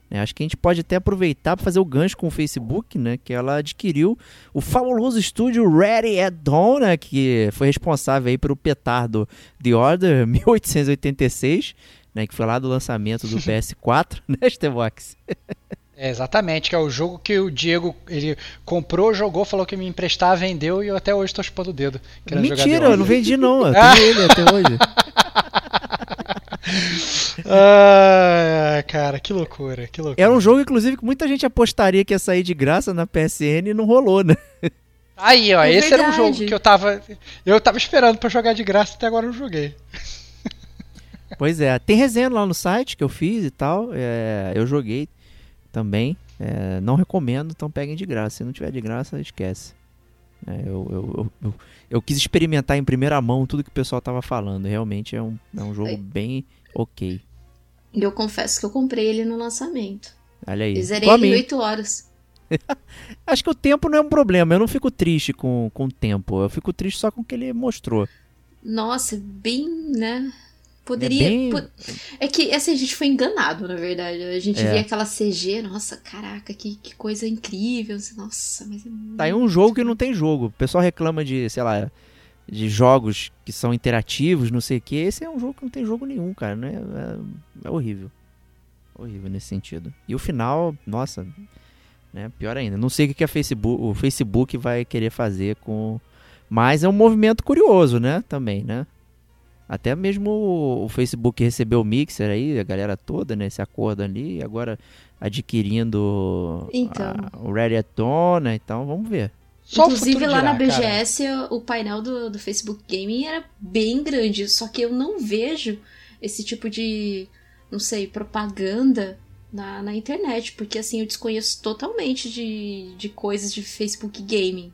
Né? acho que a gente pode até aproveitar para fazer o gancho com o Facebook, né? Que ela adquiriu o fabuloso estúdio Ready at Dawn, né? Que foi responsável aí pelo petardo The Order 1886, né? Que foi lá do lançamento do PS4, né, Stevox? É, exatamente, que é o jogo que o Diego ele comprou, jogou, falou que me emprestar, vendeu e eu até hoje tô chupando o dedo. Mentira, eu não vendi não, eu tenho ele até hoje. Ah, cara, que loucura, que loucura. Era um jogo, inclusive, que muita gente apostaria que ia sair de graça na PSN e não rolou, né? Aí, ó, É esse era um verdade. jogo que eu tava. Eu tava esperando pra jogar de graça até agora eu não joguei. Pois é, tem resenha lá no site que eu fiz e tal. é, eu joguei também. é, não recomendo, então peguem de graça. Se não tiver de graça, esquece. É, eu, eu, eu, eu- eu quis experimentar em primeira mão tudo que o pessoal tava falando. Realmente é um, é um jogo bem ok. E eu confesso que eu comprei ele no lançamento. Olha aí. E zerei ele em mim. 8 horas. Acho que o tempo não é um problema. Eu não fico triste com, com o tempo. Eu fico triste só com o que ele mostrou. Nossa, bem, né? Poderia. É bem- po- É que assim, a gente foi enganado, na verdade. A gente É. via aquela CG, nossa, caraca, que, que coisa incrível. Nossa, mas é Tá aí um jogo que não tem jogo. O pessoal reclama de, sei lá, de jogos que são interativos, não sei o que. Esse é um jogo que não tem jogo nenhum, cara. Né? É, é horrível. Horrível nesse sentido. E o final, nossa, né? Pior ainda. Não sei o que, a Facebook, o Facebook vai querer fazer com. Mas é um movimento curioso, né? Também, né? Até mesmo o- Facebook recebeu o Mixer aí, a galera toda, né? Esse acordo ali, e agora adquirindo Então. a- o Reddit Tona, então vamos ver. Só Inclusive lá na dirá, cara. BGS o painel do, do Facebook Gaming era bem grande, só que eu não vejo esse tipo de, não sei, propaganda na, na internet, porque assim eu desconheço totalmente de, de coisas de Facebook Gaming.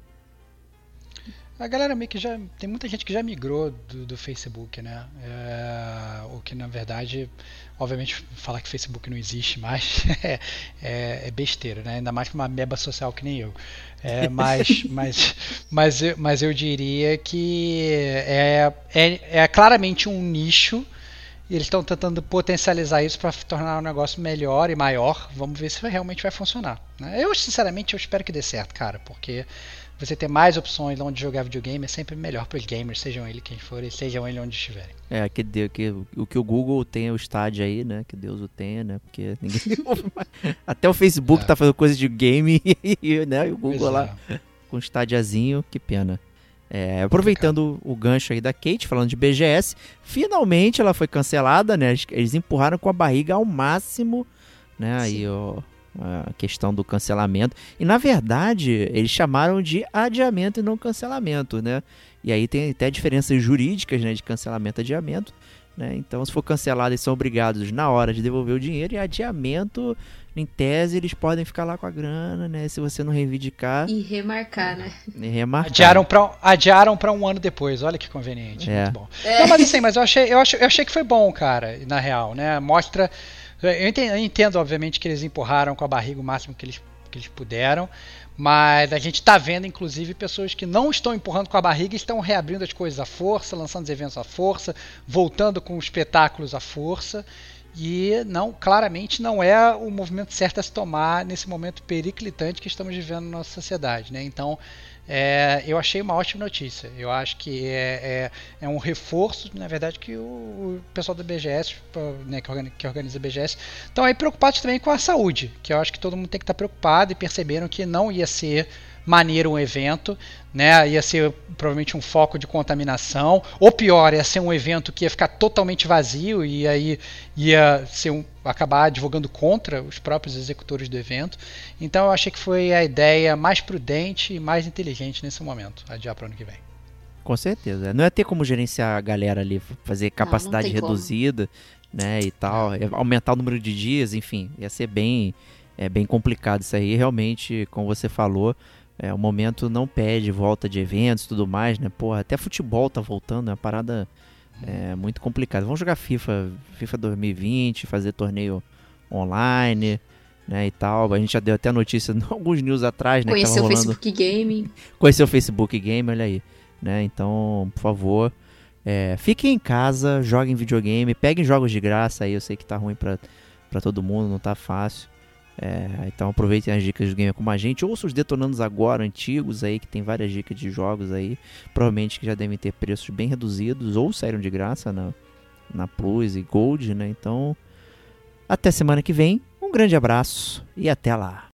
A galera meio que já. Tem muita gente que já migrou do, do Facebook, né? É, o que na verdade, obviamente, falar que Facebook não existe mais é, é- é besteira, né? Ainda mais pra uma meba social que nem eu. É, mas, mas, mas, eu, mas eu diria que é, é, é claramente um nicho. E eles estão tentando potencializar isso para tornar o negócio melhor e maior. Vamos ver se realmente vai funcionar. né? Eu, sinceramente, eu espero que dê certo, cara, porque você ter mais opções onde jogar videogame é sempre melhor para os gamers, sejam ele quem for e sejam ele onde estiverem. É, que, que o que o Google tem o estádio aí, né? Que Deus o tenha, né? Porque ninguém. Até o Facebook É. tá fazendo coisa de game e, né? e o Google Pois lá é. com estádiazinho, que pena. É, aproveitando o gancho aí da Kate, falando de BGS, finalmente ela foi cancelada, né? Eles- Eles empurraram com a barriga ao máximo, né? Aí Sim. ó, a questão do cancelamento. E na verdade, eles chamaram de adiamento e não cancelamento, né? E aí tem até diferenças jurídicas, né, de cancelamento e adiamento, né? Então, se for cancelado, eles são obrigados na hora de devolver o dinheiro e adiamento, em tese, eles podem ficar lá com a grana, né? Se você não reivindicar, E remarcar, né? e remarcar. Adiaram para adiaram pra um ano depois, olha que conveniente. É. Muito bom. Não, mas assim, mas eu achei, eu, achei, eu achei que foi bom, cara, na real, né? Mostra. Eu entendo, eu entendo, obviamente, que eles empurraram com a barriga o máximo que eles, que eles puderam. Mas a gente tá vendo, inclusive, pessoas que não estão empurrando com a barriga e estão reabrindo as coisas à força, lançando os eventos à força, voltando com espetáculos à força. E não, claramente não é o movimento certo a se tomar nesse momento periclitante que estamos vivendo na nossa sociedade. Né? Então, é, eu achei uma ótima notícia. Eu acho que é, é, é um reforço, na verdade, que o, o pessoal da BGS, né, que, organiza, a BGS, estão aí preocupados também com a saúde, que eu acho que todo mundo tem que estar preocupado e perceberam que não ia ser maneiro um evento, né? Ia ser provavelmente um foco de contaminação, ou pior, ia ser um evento que ia ficar totalmente vazio e aí ia ser um, acabar advogando contra os próprios executores do evento. Então eu achei que foi a ideia mais prudente e mais inteligente nesse momento, adiar para o ano que vem. Com certeza. Não ia ter como gerenciar a galera ali, fazer capacidade tem como. reduzida, né, e tal, ia aumentar o número de dias, enfim, ia ser bem, é, bem complicado isso aí. Realmente, como você falou, é, o momento não pede volta de eventos e tudo mais, né? Porra, até futebol tá voltando, é uma parada é, muito complicada. Vamos jogar FIFA, FIFA 2020, fazer torneio online, né, e tal. A gente já deu até notícia alguns news atrás, né, Conhecer o Facebook Gaming. conhecer o Facebook Game, olha aí. Né? Então, por favor, é, fiquem em casa, joguem videogame, peguem jogos de graça aí. Eu sei que tá ruim pra, pra todo mundo, não tá fácil. É, então aproveitem as dicas do Gamer como a gente. Ouça os detonandos agora, antigos aí, que tem várias dicas de jogos aí. Provavelmente que já devem ter preços bem reduzidos ou saíram de graça na, na Plus e Gold, né? Então, até semana que vem. Um grande abraço e até lá.